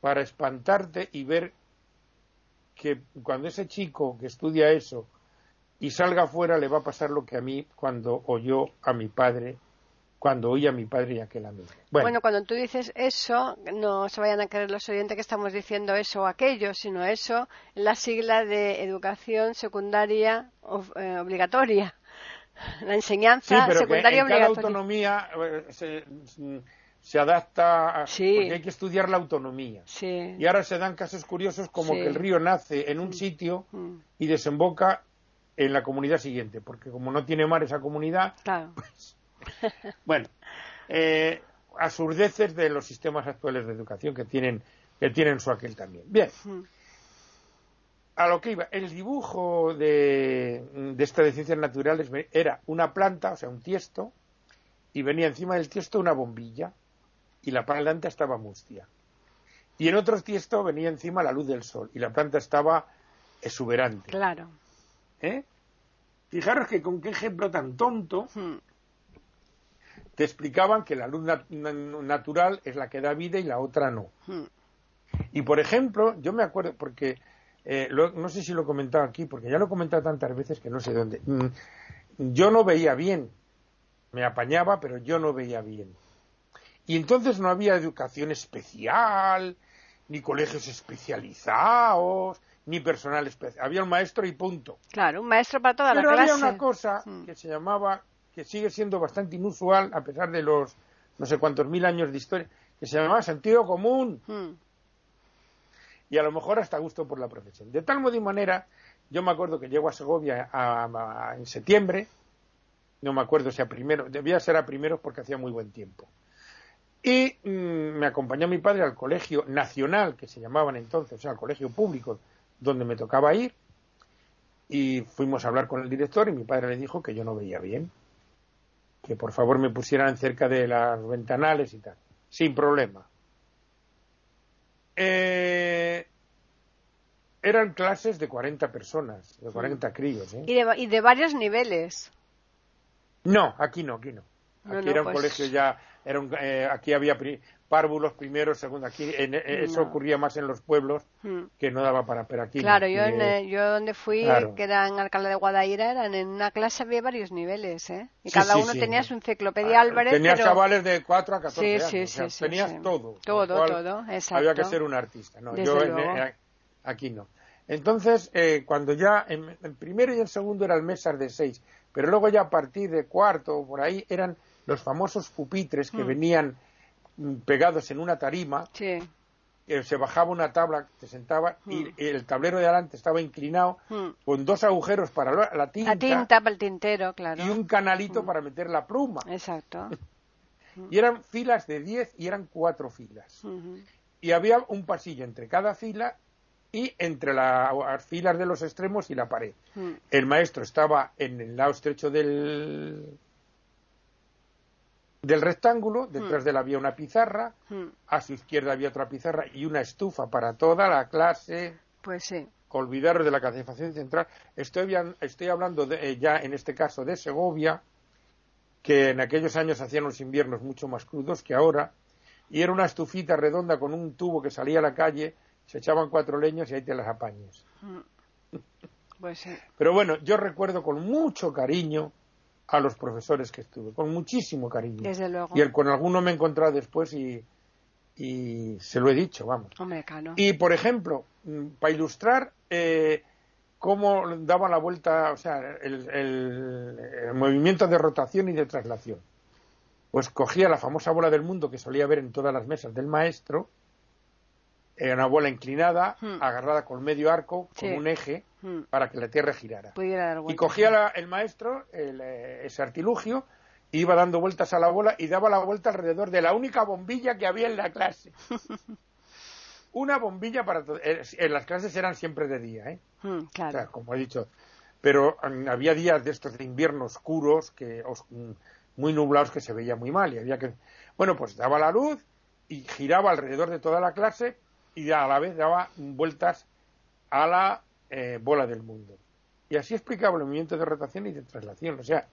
S2: para espantarte y ver que cuando ese chico que estudia eso y salga afuera le va a pasar lo que a mí cuando oyó a mi padre cuando oía a mi padre y aquel amigo.
S1: Bueno. cuando tú dices eso, no se vayan a creer los oyentes que estamos diciendo eso o aquello, sino eso, la sigla de educación secundaria eh, obligatoria. La enseñanza secundaria
S2: obligatoria. Cada autonomía eh, se, adapta a, porque hay que estudiar la autonomía. Y ahora se dan casos curiosos como que el río nace en un mm. sitio mm. y desemboca en la comunidad siguiente, porque como no tiene mar esa comunidad, pues bueno, eh, absurdeces de los sistemas actuales de educación que tienen, que tienen su aquel también. Bien. A lo que iba, el dibujo de, de esta de ciencias naturales era una planta, o sea, un tiesto, y venía encima del tiesto una bombilla, y la planta estaba mustia. Y en otro tiesto venía encima la luz del sol, y la planta estaba exuberante.
S1: Claro.
S2: ¿Eh? Fijaros que con qué ejemplo tan tonto te explicaban que la luz natural es la que da vida y la otra no. Hmm. Y por ejemplo, yo me acuerdo, porque eh, no sé si lo he comentado aquí, porque ya lo he comentado tantas veces que no sé dónde. Mm, yo no veía bien, me apañaba, pero yo no veía bien. Y entonces no había educación especial, ni colegios especializados, ni personal especial. Había un maestro y punto.
S1: Claro, un maestro para toda
S2: Pero
S1: la clase.
S2: había una cosa
S1: Mm.
S2: que se llamaba, que sigue siendo bastante inusual, a pesar de los no sé cuántos mil años de historia, que se llamaba sentido común.
S1: Mm.
S2: y a lo mejor hasta gusto por la profesión. De tal modo y manera, yo me acuerdo que llego a Segovia a- a- en septiembre, no me acuerdo si a primero, debía ser a primeros porque hacía muy buen tiempo. Y mm, me acompañó mi padre al colegio nacional, que se llamaban entonces, o sea, al colegio público, donde me tocaba ir, y fuimos a hablar con el director y mi padre le dijo que yo no veía bien, que por favor me pusieran cerca de las ventanales y tal, sin problema. Eh, eran clases de 40 personas, de 40 críos. ¿eh?
S1: Y, de, y de varios niveles.
S2: No, aquí no, aquí no.
S1: No,
S2: Aquí
S1: no,
S2: era un
S1: pues-
S2: colegio ya, era un- eh, aquí había pri- párvulos primeros, segundos. Aquí en- en- eso
S1: No.
S2: ocurría más en los pueblos
S1: Mm.
S2: que no daba para, pero aquí no,
S1: Claro, yo,
S2: aquí,
S1: en,
S2: eh,
S1: eh, yo donde fui,
S2: claro.
S1: que era en Alcalá de Guadaira, eran en una clase había varios niveles, ¿eh? Y
S2: Sí,
S1: cada
S2: sí,
S1: uno
S2: sí.
S1: tenía su enciclopedia
S2: ah,
S1: Álvarez,
S2: Tenías
S1: pero...
S2: chavales de 4 a 14
S1: Sí,
S2: años.
S1: sí,
S2: o sea,
S1: sí, sí,
S2: tenías todo.
S1: Todo, todo, exacto.
S2: Había que ser un artista. No,
S1: Desde
S2: yo eh, aquí no. Entonces, eh, cuando ya en, en primero y en segundo eran mesas de seis, pero luego ya a partir de cuarto o por ahí eran los famosos pupitres que
S1: Mm.
S2: venían mm, pegados en una tarima
S1: Sí.
S2: se bajaba una tabla, te sentaba y
S1: Mm.
S2: el tablero de adelante estaba inclinado
S1: Mm.
S2: con dos agujeros para la, tinta,
S1: La tinta para el tintero, claro.
S2: y un canalito para meter la pluma.
S1: Exacto.
S2: Y eran filas de 10 y eran cuatro filas. Y había un pasillo entre cada fila y entre la- las filas de los extremos y la pared. El maestro estaba en el lado estrecho del, del rectángulo, detrás de él había una pizarra,
S1: Mm.
S2: a su izquierda había otra pizarra y una estufa para toda la clase.
S1: Pues sí.
S2: olvidaros de la calefacción central. Estoy, estoy hablando de, eh, ya en este caso de Segovia, que en aquellos años hacían los inviernos mucho más crudos que ahora, y era una estufita redonda con un tubo que salía a la calle, se echaban cuatro leños y ahí te las apañes.
S1: Pues sí.
S2: Pero bueno, yo recuerdo con mucho cariño a los profesores que estuve, con muchísimo cariño.
S1: Desde luego.
S2: Y el, con alguno me he encontrado después y, y se lo he dicho, vamos.
S1: Hombre.
S2: Y, por ejemplo, mm, para ilustrar eh, cómo daba la vuelta, o sea, el, el- el movimiento de rotación y de traslación, pues cogía la famosa bola del mundo que solía ver en todas las mesas del maestro, era una bola inclinada,
S1: Hmm.
S2: agarrada con medio arco, con
S1: Sí.
S2: un eje,
S1: Mm.
S2: para que la Tierra girara.
S1: Dar
S2: Y cogía la- el maestro el, eh, ese artilugio, iba dando vueltas a la bola y daba la vuelta alrededor de la única bombilla que había en la clase. Una bombilla para todo. eh, En las clases eran siempre de día, ¿eh?
S1: Mm,
S2: O
S1: claro.
S2: sea, como he dicho. Pero había días de estos de invierno oscuros, que os- muy nublados, que se veía muy mal. Y había que. Bueno, pues daba la luz y giraba alrededor de toda la clase y a la vez daba vueltas a la eh, bola del mundo. Y así explicaba el movimiento de rotación y de traslación. O sea,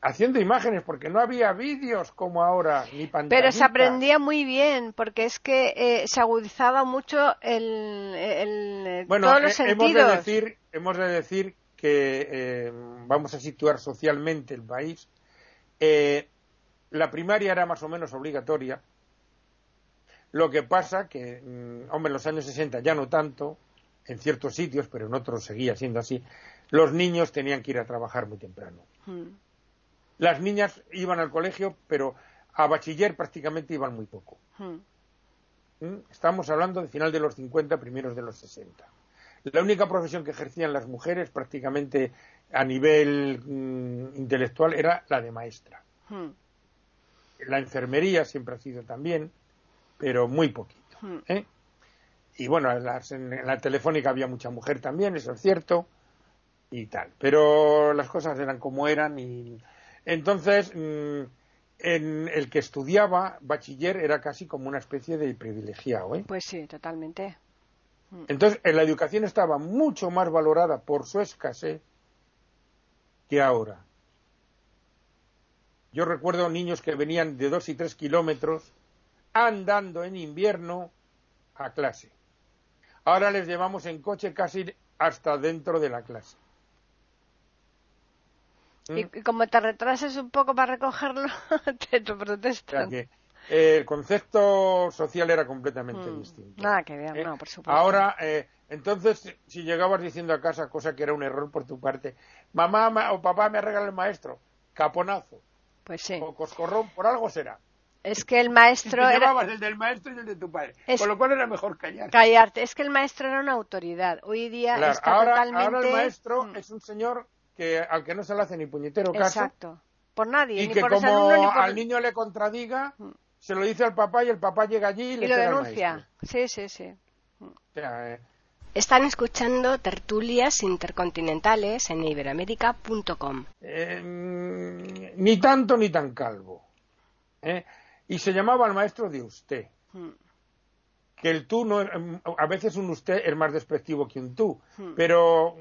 S2: haciendo imágenes, porque no había vídeos como ahora, ni pantallitas.
S1: Pero se aprendía muy bien, porque es que eh, se agudizaba mucho el, el-
S2: Bueno,
S1: todos los
S2: eh, hemos de decir, hemos de decir que eh, vamos a situar socialmente el país. Eh, la primaria era más o menos obligatoria. Lo que pasa que, mm, hombre, en los años 60 ya no tanto, en ciertos sitios, pero en otros seguía siendo así. Los niños tenían que ir a trabajar muy temprano.
S1: Mm,
S2: Las niñas iban al colegio, pero a bachiller prácticamente iban muy poco.
S1: mm.
S2: ¿Mm? Estamos hablando de final de los 50, primeros de los 60. La única profesión que ejercían las mujeres prácticamente a nivel mm, intelectual era la de maestra.
S1: Mm,
S2: La enfermería siempre ha sido también, pero muy poquito.
S1: mm.
S2: ¿eh? Y bueno, en, las- en la telefónica había mucha mujer también, eso es cierto, y tal. Pero las cosas eran como eran y entonces mm, en el que estudiaba bachiller era casi como una especie de privilegiado. ¿eh?
S1: Pues sí, totalmente.
S2: Entonces, en la educación estaba mucho más valorada por su escasez que ahora. Yo recuerdo niños que venían de dos y tres kilómetros andando en invierno a clase. Ahora les llevamos en coche casi hasta dentro de la clase. ¿Mm?
S1: Y, y como te retrases un poco para recogerlo, te, te
S2: O sea
S1: protestan.
S2: que eh, el concepto social era completamente
S1: Mm.
S2: distinto.
S1: Nada que ver,
S2: ¿eh?
S1: no, por supuesto.
S2: Ahora, eh, entonces, si llegabas diciendo a casa, cosa que era un error por tu parte, mamá ma- o papá me regala el maestro, caponazo,
S1: Pues sí.
S2: o coscorrón, por algo será.
S1: Es que el
S2: te
S1: maestro era...
S2: llevabas el del maestro y el de tu padre.
S1: Es-
S2: Con lo cual era mejor callar.
S1: Callarte. Es que el maestro era una autoridad. Hoy día
S2: Claro,
S1: está
S2: ahora,
S1: totalmente...
S2: ahora el maestro
S1: Mm,
S2: es un señor que al que no se le hace ni puñetero caso
S1: Exacto. Por nadie,
S2: y
S1: ni
S2: que
S1: por
S2: como
S1: alumnos ni por...
S2: al niño le contradiga,
S1: Mm.
S2: se lo dice al papá y el papá llega allí y, le
S1: Y lo
S2: pega al
S1: denuncia. Sí, sí, sí.
S2: Sea, eh,
S1: Están escuchando tertulias intercontinentales en iberoamérica.com.
S2: eh, mm, ni tanto ni tan calvo. ¿eh? Y se llamaba al maestro de usted.
S1: Mm,
S2: Que el tú no, mm, a veces un usted es más despectivo que un tú,
S1: Hmm.
S2: pero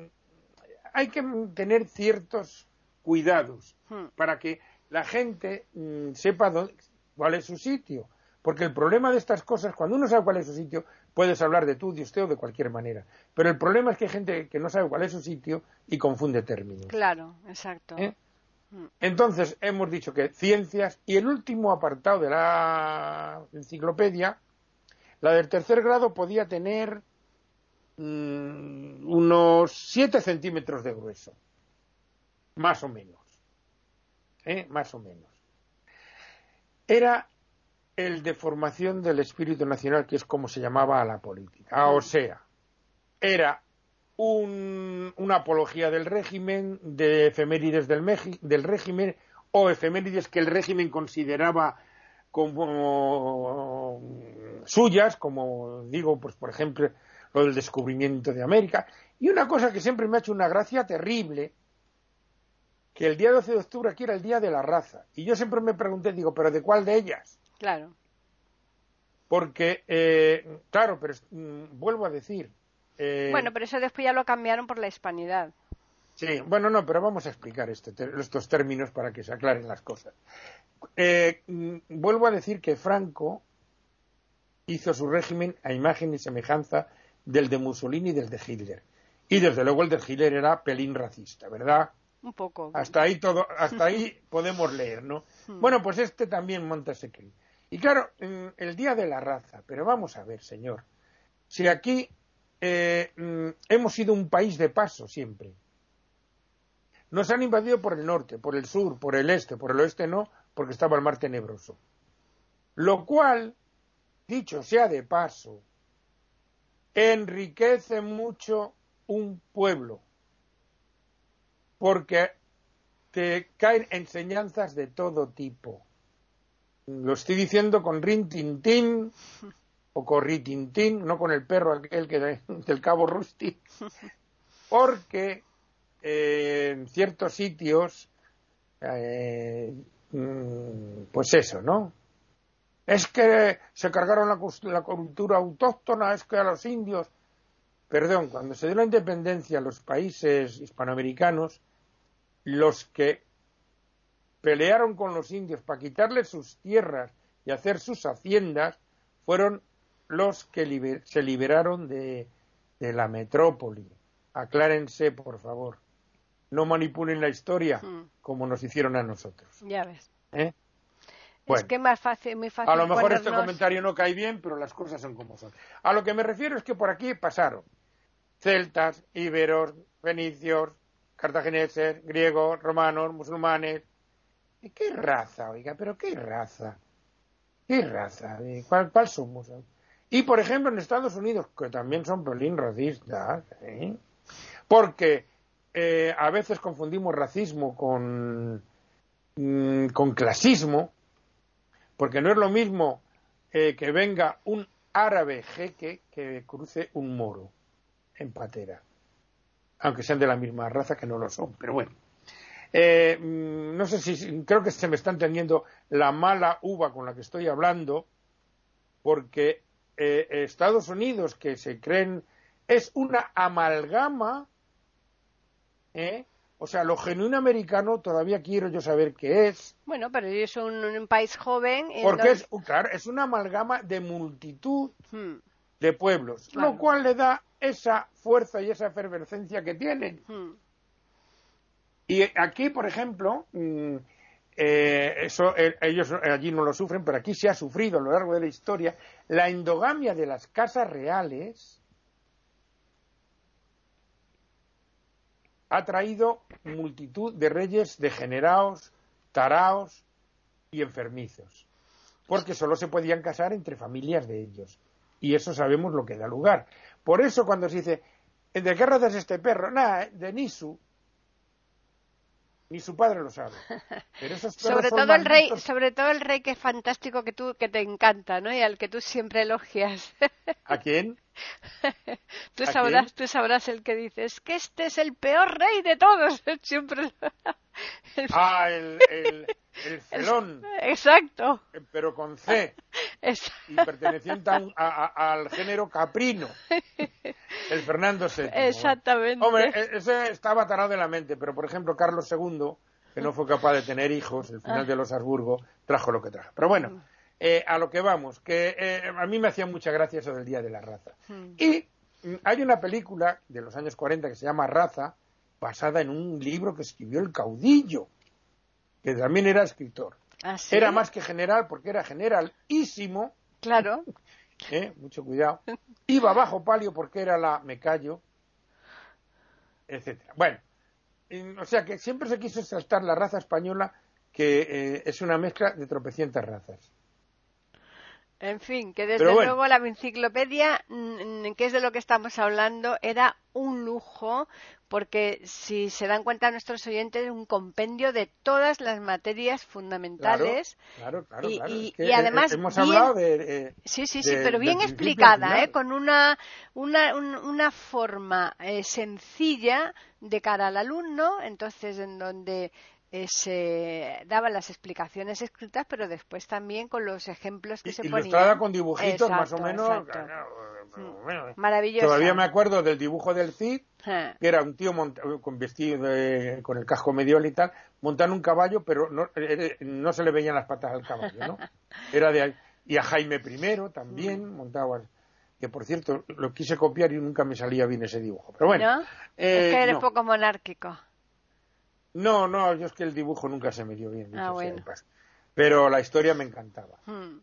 S2: hay que tener ciertos cuidados
S1: mm.
S2: para que la gente mm, sepa dónde- cuál es su sitio. Porque el problema de estas cosas, cuando uno sabe cuál es su sitio, puedes hablar de tú, de usted o de cualquier manera. Pero el problema es que hay gente que no sabe cuál es su sitio y confunde términos.
S1: Claro, exacto.
S2: ¿eh? Entonces, hemos dicho que ciencias y el último apartado de la enciclopedia, la del tercer grado podía tener mm, unos 7 centímetros de grueso, más o menos, ¿eh? más o menos. Era el de formación del espíritu nacional, que es como se llamaba a la política. Ah, o sea, era un- una apología del régimen, de efemérides del, del régimen, o efemérides que el régimen consideraba como suyas, como digo, pues por ejemplo, lo del descubrimiento de América. Y una cosa que siempre me ha hecho una gracia terrible, que el día 12 de octubre aquí era el día de la raza. Y yo siempre me pregunté, digo, ¿pero de cuál de ellas?
S1: Claro.
S2: Porque, eh, claro, pero mm, vuelvo a decir. Eh,
S1: Bueno, pero eso después ya lo cambiaron por la hispanidad.
S2: Sí, bueno, no, pero vamos a explicar este estos términos para que se aclaren las cosas. Eh, mm, vuelvo a decir que Franco hizo su régimen a imagen y semejanza del de Mussolini y del de Hitler. Y desde luego el de Hitler era pelín racista, ¿verdad?
S1: Un poco.
S2: Hasta ahí todo, hasta ahí podemos leer, ¿no? Bueno, pues este también monta ese. Y claro, mm, el día de la raza, pero vamos a ver, señor, si aquí eh, mm, hemos sido un país de paso siempre. Nos han invadido por el norte, por el sur, por el este, por el oeste no, porque estaba el mar tenebroso. Lo cual, dicho sea de paso, enriquece mucho un pueblo porque te caen enseñanzas de todo tipo. Lo estoy diciendo con Rin Tin Tin o con Ritintín, no con el perro aquel que del cabo Rusty, porque eh, en ciertos sitios, eh, mm, pues eso, ¿no? Es que se cargaron la, la cultura autóctona, es que a los indios, perdón, cuando se dio la independencia a los países hispanoamericanos, los que pelearon con los indios para quitarles sus tierras y hacer sus haciendas fueron los que liber- se liberaron de, de la metrópoli. Aclárense, por favor. No manipulen la historia
S1: Mm.
S2: como nos hicieron a nosotros.
S1: Ya ves.
S2: ¿eh?
S1: Es
S2: Bueno.
S1: que es más fácil, muy fácil
S2: A lo mejor este comentario no cae bien, pero las cosas son como son. A lo que me refiero es que por aquí pasaron celtas, íberos, fenicios, cartagineses, griegos, romanos, musulmanes. ¿Y qué raza, oiga? ¿Pero qué raza? ¿Qué raza? ¿Y ¿Cuál, cuál somos? Y, por ejemplo, en Estados Unidos, que también son pelín racistas, ¿eh? porque eh, a veces confundimos racismo con, mm, con clasismo, porque no es lo mismo eh, que venga un árabe jeque que cruce un moro en patera, aunque sean de la misma raza que no lo son, pero bueno. Mm, no sé si creo que se me está entendiendo la mala uva con la que estoy hablando, porque eh, Estados Unidos, que se creen, es una amalgama, ¿eh? o sea, lo genuino americano todavía quiero yo saber qué es,
S1: Bueno, pero es un, un país joven. en
S2: porque es, claro, es una amalgama de multitud
S1: Hmm,
S2: de pueblos,
S1: Claro.
S2: lo cual le da esa fuerza y esa efervescencia que tienen.
S1: hmm.
S2: Y aquí, por ejemplo, mm, eh, eso eh, ellos allí no lo sufren, pero aquí se ha sufrido a lo largo de la historia la endogamia de las casas reales ha traído multitud de reyes degenerados, taraos y enfermizos, porque solo se podían casar entre familias de ellos. Y eso sabemos lo que da lugar. Por eso cuando se dice, ¿de qué raza es este perro? Nada, de Nisu. Ni su padre lo sabe.
S1: sobre todo el rey, sobre todo el rey que es fantástico que tú que te encanta, ¿no? Y al que tú siempre elogias.
S2: ¿A quién?
S1: tú sabrás, tú sabrás el que dices que este es el peor rey de todos. Siempre.
S2: ah, el, el, el celón.
S1: Exacto.
S2: Pero con C. Y perteneciente al género caprino. El Fernando VII.
S1: Exactamente.
S2: Hombre, e, ese estaba tarado de la mente, pero por ejemplo Carlos II, que no fue capaz de tener hijos, el final ah. de los Habsburgo, trajo lo que trajo. Pero bueno, mm. eh, a lo que vamos, que eh, a mí me hacía mucha gracia eso del Día de la Raza. Mm. Y mm, hay una película de los años 40 que se llama Raza, basada en un libro que escribió el caudillo, que también era escritor.
S1: ¿Ah,
S2: era más que general porque era generalísimo.
S1: Claro.
S2: ¿Eh? Mucho cuidado. Iba bajo palio porque era la me callo, etcétera. Bueno, o sea que siempre se quiso saltar la raza española que eh, es una mezcla de tropecientas razas.
S1: En fin, que desde luego la enciclopedia, mm, que es de lo que estamos hablando, era un lujo, porque si se dan cuenta nuestros oyentes, es un compendio de todas las materias fundamentales.
S2: Claro, claro,
S1: y, además.
S2: Hemos hablado de.
S1: sí, sí, sí, pero bien explicada, ¿eh? con una, una, una forma eh, sencilla de cara al alumno, entonces en donde eh, se daban las explicaciones escritas, pero después también con los ejemplos que se ponían.
S2: Ilustrada con dibujitos más o menos.
S1: Mm. Maravilloso.
S2: Todavía me acuerdo del dibujo del Cid, que era un tío con vestido con el casco medieval y tal, montando un caballo, pero no, no se le veían las patas al caballo, ¿no? Era de y a Jaime I también mm. montaba que por cierto lo quise copiar y nunca me salía bien ese dibujo. Pero bueno,
S1: es que eres poco monárquico.
S2: No, no, yo es que el dibujo nunca se me dio bien.
S1: Ah,
S2: Pero la historia me encantaba. Hmm.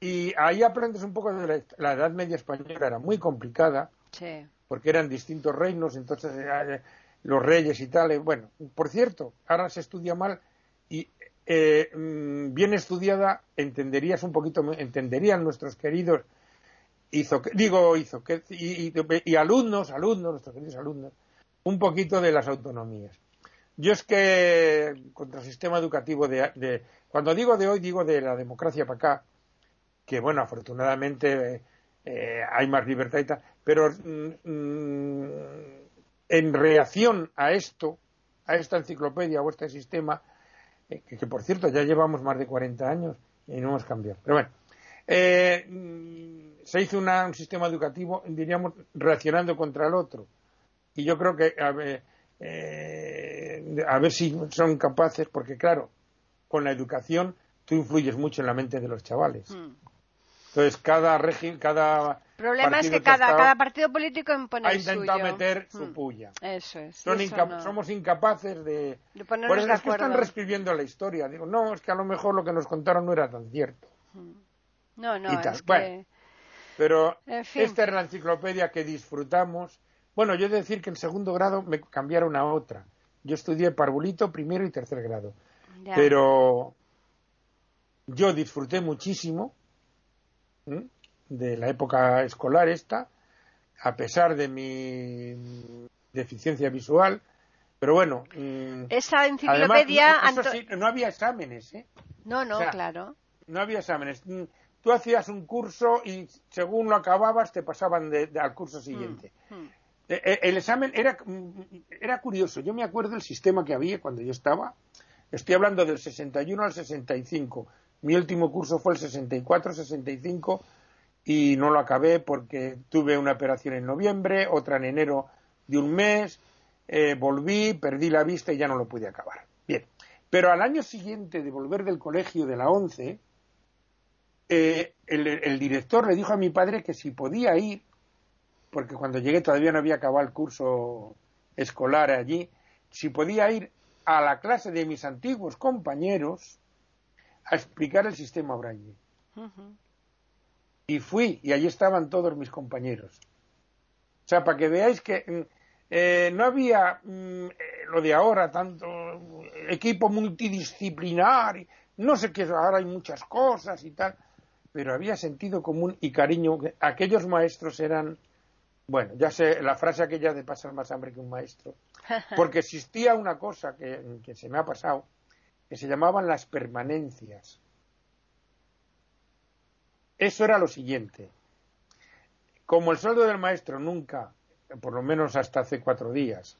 S2: Y ahí aprendes un poco de la, Edad Media española, era muy complicada, porque eran distintos reinos, entonces eh, los reyes y tal. Eh, bueno, por cierto, ahora se estudia mal y eh, mm, bien estudiada entenderías un poquito, entenderían nuestros queridos hizo, digo hizo, que, y, y alumnos, alumnos, nuestros queridos alumnos, un poquito de las autonomías. Yo es que contra el sistema educativo de, cuando digo de hoy digo de la democracia para acá, que bueno, afortunadamente eh, hay más libertad y tal, pero mm, en reacción a esto, a esta enciclopedia o a este sistema, eh, que, por cierto ya llevamos más de 40 años y no hemos cambiado. Pero bueno, eh, mm, se hizo un sistema educativo, diríamos, reaccionando contra el otro. Y yo creo que eh, a ver si son capaces, porque claro, con la educación tú influyes mucho en la mente de los chavales. Hmm. Entonces, cada régimen, cada.
S1: El problema es que cada, partido político impone
S2: Ha intentado meter su hmm. puya.
S1: Eso es.
S2: Somos incapaces de. Por eso es que están reescribiendo la historia. Digo, no, es que a lo mejor lo que nos contaron no era tan cierto. Hmm.
S1: No, no, es
S2: bueno, Pero esta era la enciclopedia que disfrutamos bueno, yo he de decir que en segundo grado me cambiaron a otra. Yo estudié parvulito primero y tercer grado. Pero yo disfruté muchísimo de la época escolar esta, a pesar de mi deficiencia visual. Pero bueno.
S1: Mm, Esa enciclopedia.
S2: no había exámenes, ¿eh?
S1: No, no, claro.
S2: No había exámenes. Mm, tú hacías un curso y según lo acababas te pasaban al curso siguiente. Mm, eh, eh, el examen era, era curioso. Yo me acuerdo del sistema que había cuando yo estaba. Estoy hablando del 61 al 65. Mi último curso fue el 64-65 y no lo acabé porque tuve una operación en noviembre, otra en enero de un mes, eh, volví, perdí la vista y ya no lo pude acabar. Bien, pero al año siguiente de volver del colegio de la 11, el, director le dijo a mi padre que si podía ir porque cuando llegué todavía no había acabado el curso escolar allí, si podía ir a la clase de mis antiguos compañeros a explicar el sistema Braille. Y fui, y allí estaban todos mis compañeros. O sea, para que veáis que mm, eh, no había mm, eh, lo de ahora, tanto equipo multidisciplinar, no sé qué, ahora hay muchas cosas y tal, pero había sentido común y cariño. Aquellos maestros eran, bueno, ya sé, la frase aquella de pasar más hambre que un maestro, porque existía una cosa que, que se me ha pasado, que se llamaban las permanencias. Eso era lo siguiente. Como el sueldo del maestro nunca, por lo menos hasta hace cuatro días,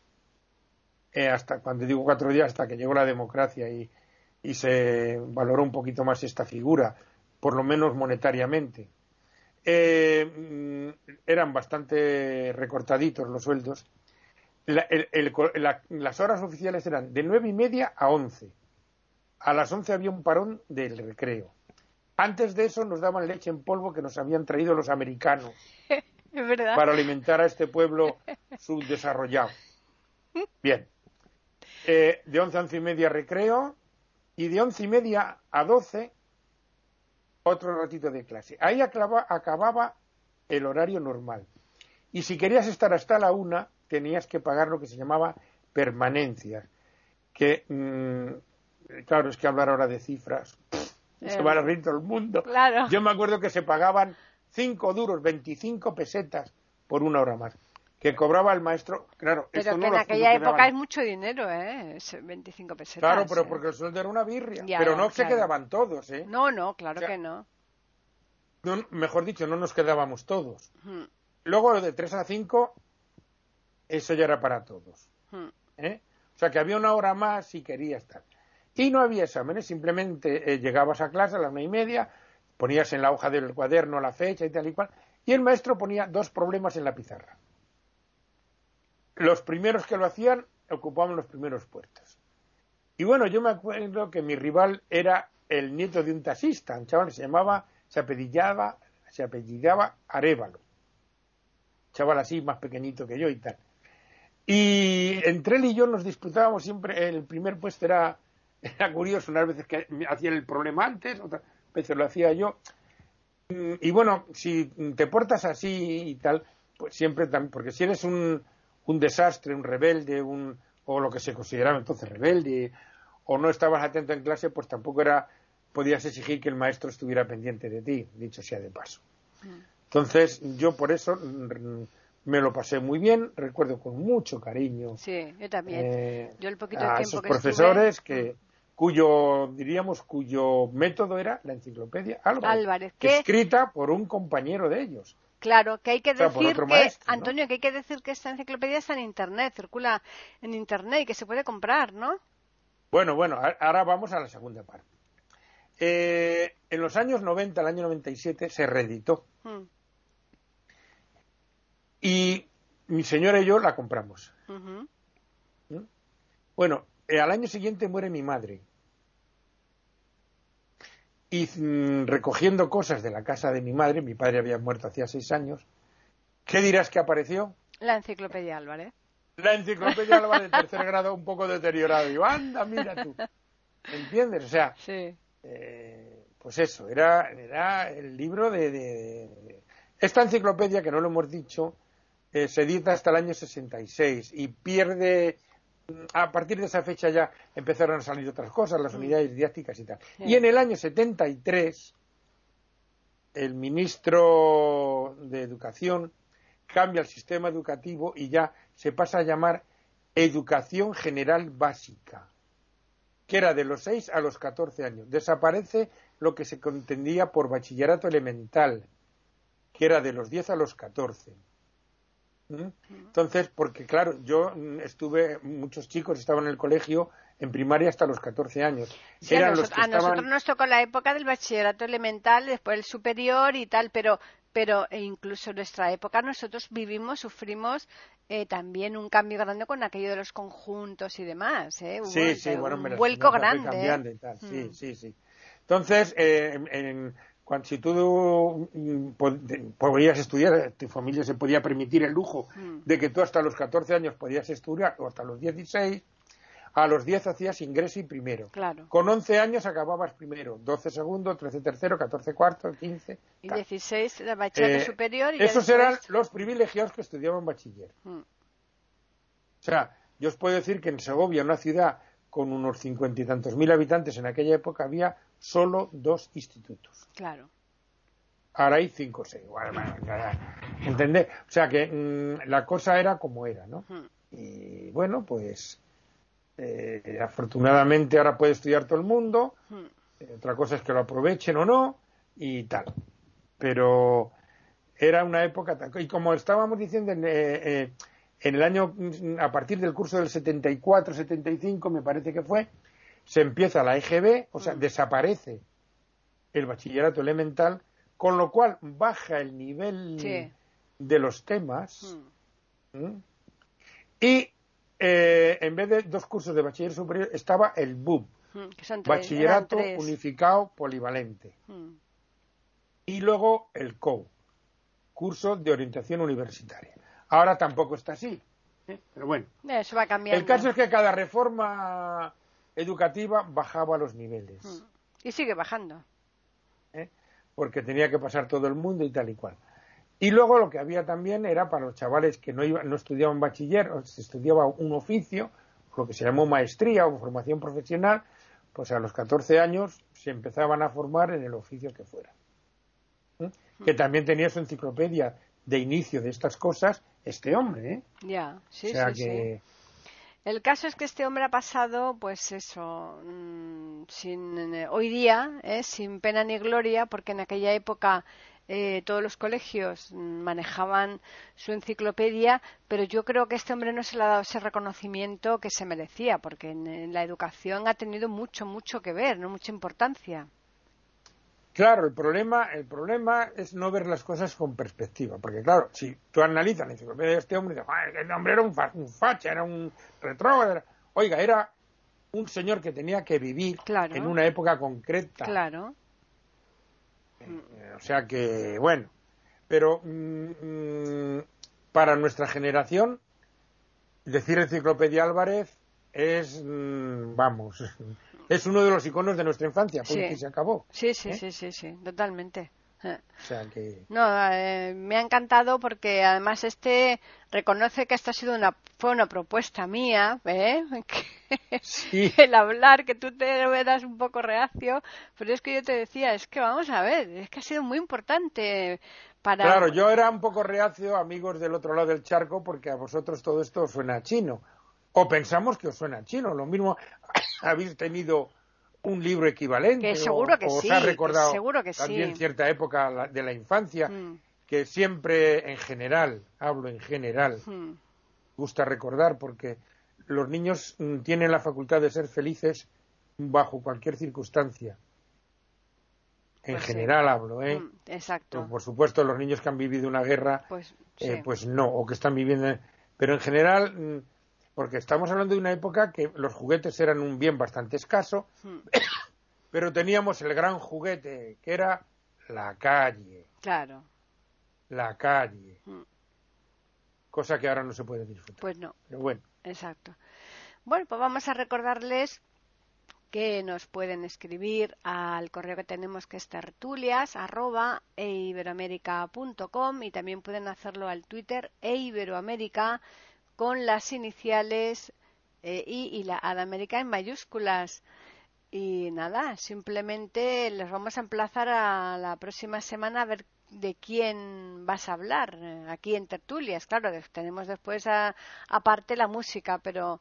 S2: eh, hasta cuando digo cuatro días, hasta que llegó la democracia y, y se valoró un poquito más esta figura, por lo menos monetariamente, eh, mm, eran bastante recortaditos los sueldos. las horas oficiales eran de nueve y media a once. A las once había un parón del recreo. Antes de eso nos daban leche en polvo que nos habían traído los americanos para alimentar a este pueblo subdesarrollado. Bien. Eh, de once a once y media recreo y de once y media a doce otro ratito de clase. Ahí acababa el horario normal. Y si querías estar hasta la una, tenías que pagar lo que se llamaba permanencias. Que, mm, claro, es que hablar ahora de cifras, se va a reír todo el mundo. Yo me acuerdo que se pagaban cinco duros, 25 pesetas por una hora más que cobraba el maestro, claro.
S1: Pero que en aquella época es mucho dinero, ¿eh? 25 pesetas.
S2: Claro, pero
S1: ¿eh?
S2: porque el sueldo era una birria. pero no se quedaban todos, ¿eh?
S1: No, no, claro que no.
S2: Mejor dicho, no nos quedábamos todos. Luego de 3 a 5, eso ya era para todos. ¿eh? O sea que había una hora más si querías estar. Y no había exámenes, simplemente eh, llegabas a clase a las nueve y media, ponías en la hoja del cuaderno la fecha y tal y cual, y el maestro ponía dos problemas en la pizarra los primeros que lo hacían ocupaban los primeros puestos. Y bueno, yo me acuerdo que mi rival era el nieto de un taxista, un chaval que se llamaba, se apellidaba, se apellidaba Arevalo. Chaval así, más pequeñito que yo y tal. Y entre él y yo nos disputábamos siempre, el primer puesto era, era curioso, unas veces que hacían el problema antes, otras veces lo hacía yo. Y bueno, si te portas así y tal, pues siempre también, porque si eres un, un desastre, un rebelde, un, o lo que se consideraba entonces rebelde, o no estabas atento en clase, pues tampoco era, podías exigir que el maestro estuviera pendiente de ti, dicho sea de paso. Entonces, yo por eso mm, me lo pasé muy bien, recuerdo con mucho cariño.
S1: Sí, yo también. Eh, yo el poquito
S2: a esos profesores que cuyo diríamos cuyo método era la enciclopedia Álvarez, escrita por un compañero de ellos.
S1: Claro, que hay que decir que, Antonio, que hay que decir que esta enciclopedia está en Internet, circula en Internet y que se puede comprar, ¿no?
S2: Bueno, bueno, ahora vamos a la segunda parte. Eh, en los años 90, el año 97, se reeditó. Hmm. Y mi señora y yo la compramos. ¿Mm? Bueno, eh, al año siguiente muere mi madre y mm, recogiendo cosas de la casa de mi madre, mi padre había muerto hacía seis años, ¿qué dirás que apareció?
S1: La enciclopedia Álvarez.
S2: La enciclopedia Álvarez de tercer grado un poco deteriorado. Y anda, mira tú. ¿Entiendes? O sea, eh, pues eso, era, era el libro de, Esta enciclopedia, que no lo hemos dicho, eh, se edita hasta el año 66 y pierde a partir de esa fecha ya empezaron a salir otras cosas, las unidades didácticas y tal. Y en el año 73, el ministro de Educación cambia el sistema educativo y ya se pasa a llamar Educación General Básica, que era de los 6 a los 14 años. Desaparece lo que se contendía por bachillerato elemental, que era de los 10 a los 14 entonces, porque claro, yo estuve, muchos chicos estaban en el colegio en primaria hasta los 14 años.
S1: a, nosotros, nos tocó la época del bachillerato elemental, después el superior y tal, pero pero e incluso en nuestra época nosotros vivimos, sufrimos eh, también un cambio grande con aquello de los conjuntos y demás. ¿eh?
S2: sí, sí, bueno,
S1: un vuelco grande. ¿eh?
S2: Sí, mm. sí, sí. Entonces, eh, en, cuando, si tú mm, podías estudiar, tu familia se podía permitir el lujo mm. de que tú hasta los 14 años podías estudiar, o hasta los 16, a los 10 hacías ingreso y primero.
S1: Claro.
S2: Con 11 años acababas primero, 12 segundo, 13 tercero, 14 cuarto, 15.
S1: Y
S2: tal.
S1: 16 de bachillerato
S2: Eh,
S1: superior y
S2: Esos
S1: después-
S2: eran los privilegiados que estudiaban bachiller.
S1: Mm,
S2: O sea, yo os puedo decir que en Segovia, una ciudad con unos cincuenta y tantos mil habitantes en aquella época, había solo dos institutos.
S1: Claro.
S2: Ahora hay cinco o seis. ¿Entendés? O sea que mm, la cosa era como era, ¿no?
S1: Mm.
S2: Y bueno, pues eh, afortunadamente ahora puede estudiar todo el mundo.
S1: Mm.
S2: Eh, Otra cosa es que lo aprovechen o no y tal. Pero era una época tan- y como estábamos diciendo en, eh, eh, en el año mm, a partir del curso del 74 75 me parece que fue se empieza la EGB o sea
S1: Mm.
S2: desaparece el bachillerato elemental con lo cual baja el nivel
S1: Sí.
S2: de los temas
S1: Mm.
S2: ¿Mm? y eh, en vez de dos cursos de bachiller superior estaba el BUB
S1: Mm, tres,
S2: bachillerato unificado polivalente y luego el COU, curso de orientación universitaria. Ahora tampoco está así. ¿eh? Pero bueno,
S1: Eso va cambiando.
S2: el caso es que cada reforma educativa bajaba los niveles,
S1: Mm. Y sigue bajando.
S2: ¿eh? porque tenía que pasar todo el mundo y tal y cual. Y luego lo que había también era para los chavales que no, iban, no estudiaban bachiller, o se estudiaba un oficio, lo que se llamó maestría o formación profesional, pues a los 14 años se empezaban a formar en el oficio que fuera. ¿eh? Que también tenía su enciclopedia de inicio de estas cosas este hombre, ¿eh?
S1: Ya, sí,
S2: o sea
S1: sí, sí. El caso es que este hombre ha pasado, pues eso, mm, sin eh, hoy día, eh, sin pena ni gloria, porque en aquella época eh, todos los colegios manejaban su enciclopedia, pero yo creo que este hombre no se le ha dado ese reconocimiento que se merecía, porque en la educación ha tenido mucho, mucho que ver, no mucha importancia.
S2: Claro, el problema, el problema es no ver las cosas con perspectiva, porque claro, si tú analizas la enciclopedia de este hombre, dices, "Ay, este hombre era un, fa- un facha, era un retrógrado, era-". oiga, era un señor que tenía que vivir
S1: Claro.
S2: en una época concreta,
S1: Claro.
S2: Eh, o sea que, bueno, pero mm, mm, para nuestra generación, decir enciclopedia Álvarez es, mm, vamos, es uno de los iconos de nuestra infancia,
S1: Sí.
S2: se acabó.
S1: Sí, sí,
S2: ¿Eh?
S1: sí, sí, sí, totalmente.
S2: O sea que,
S1: No, eh, me ha encantado porque además este reconoce que esta ha sido una fue una propuesta mía, ¿eh? Que
S2: sí,
S1: el hablar que tú te eras un poco reacio, pero es que yo te decía, es que vamos a ver, es que ha sido muy importante para
S2: Claro, yo era un poco reacio, amigos del otro lado del charco, porque a vosotros todo esto suena chino. O pensamos que os suena chino. Lo mismo, habéis tenido un libro equivalente.
S1: Que seguro
S2: o-
S1: que
S2: o os
S1: sí,
S2: ha recordado
S1: seguro que
S2: también
S1: sí.
S2: cierta época de la infancia,
S1: Mm,
S2: que siempre, en general, hablo en general,
S1: mm,
S2: gusta recordar, porque los niños mm, tienen la facultad de ser felices bajo cualquier circunstancia. En
S1: Pues sí.
S2: general hablo, ¿eh?
S1: mm, exacto.
S2: Por supuesto, los niños que han vivido una guerra
S1: Pues
S2: eh, pues no, o que están viviendo. Pero en general, porque estamos hablando de una época que los juguetes eran un bien bastante escaso,
S1: Mm,
S2: pero teníamos el gran juguete, que era la calle,
S1: claro,
S2: la calle.
S1: Mm.
S2: Cosa que ahora no se puede disfrutar.
S1: pues no.
S2: Pero bueno,
S1: Exacto. Bueno, pues vamos a recordarles que nos pueden escribir al correo que tenemos que es tertulias arroba eiberoamerica.com y también pueden hacerlo al Twitter eiberoamerica con las iniciales eh, I y la A de América en mayúsculas. Y nada, simplemente les vamos a emplazar a la próxima semana a ver de quién vas a hablar eh, aquí en tertulias. Claro, tenemos después a- aparte la música, pero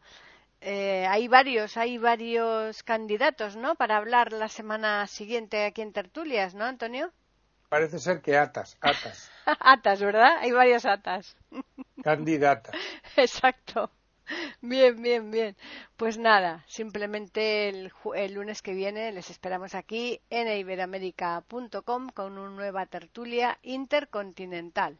S1: eh, hay varios, hay varios candidatos, ¿no? Para hablar la semana siguiente aquí en tertulias, ¿no, Antonio?
S2: parece ser que atas, atas,
S1: atas, ¿verdad? Hay varios atas.
S2: candidata.
S1: Exacto. Bien, bien, bien. Pues nada, simplemente el, el lunes que viene les esperamos aquí en iberoamerica.com con una nueva tertulia intercontinental.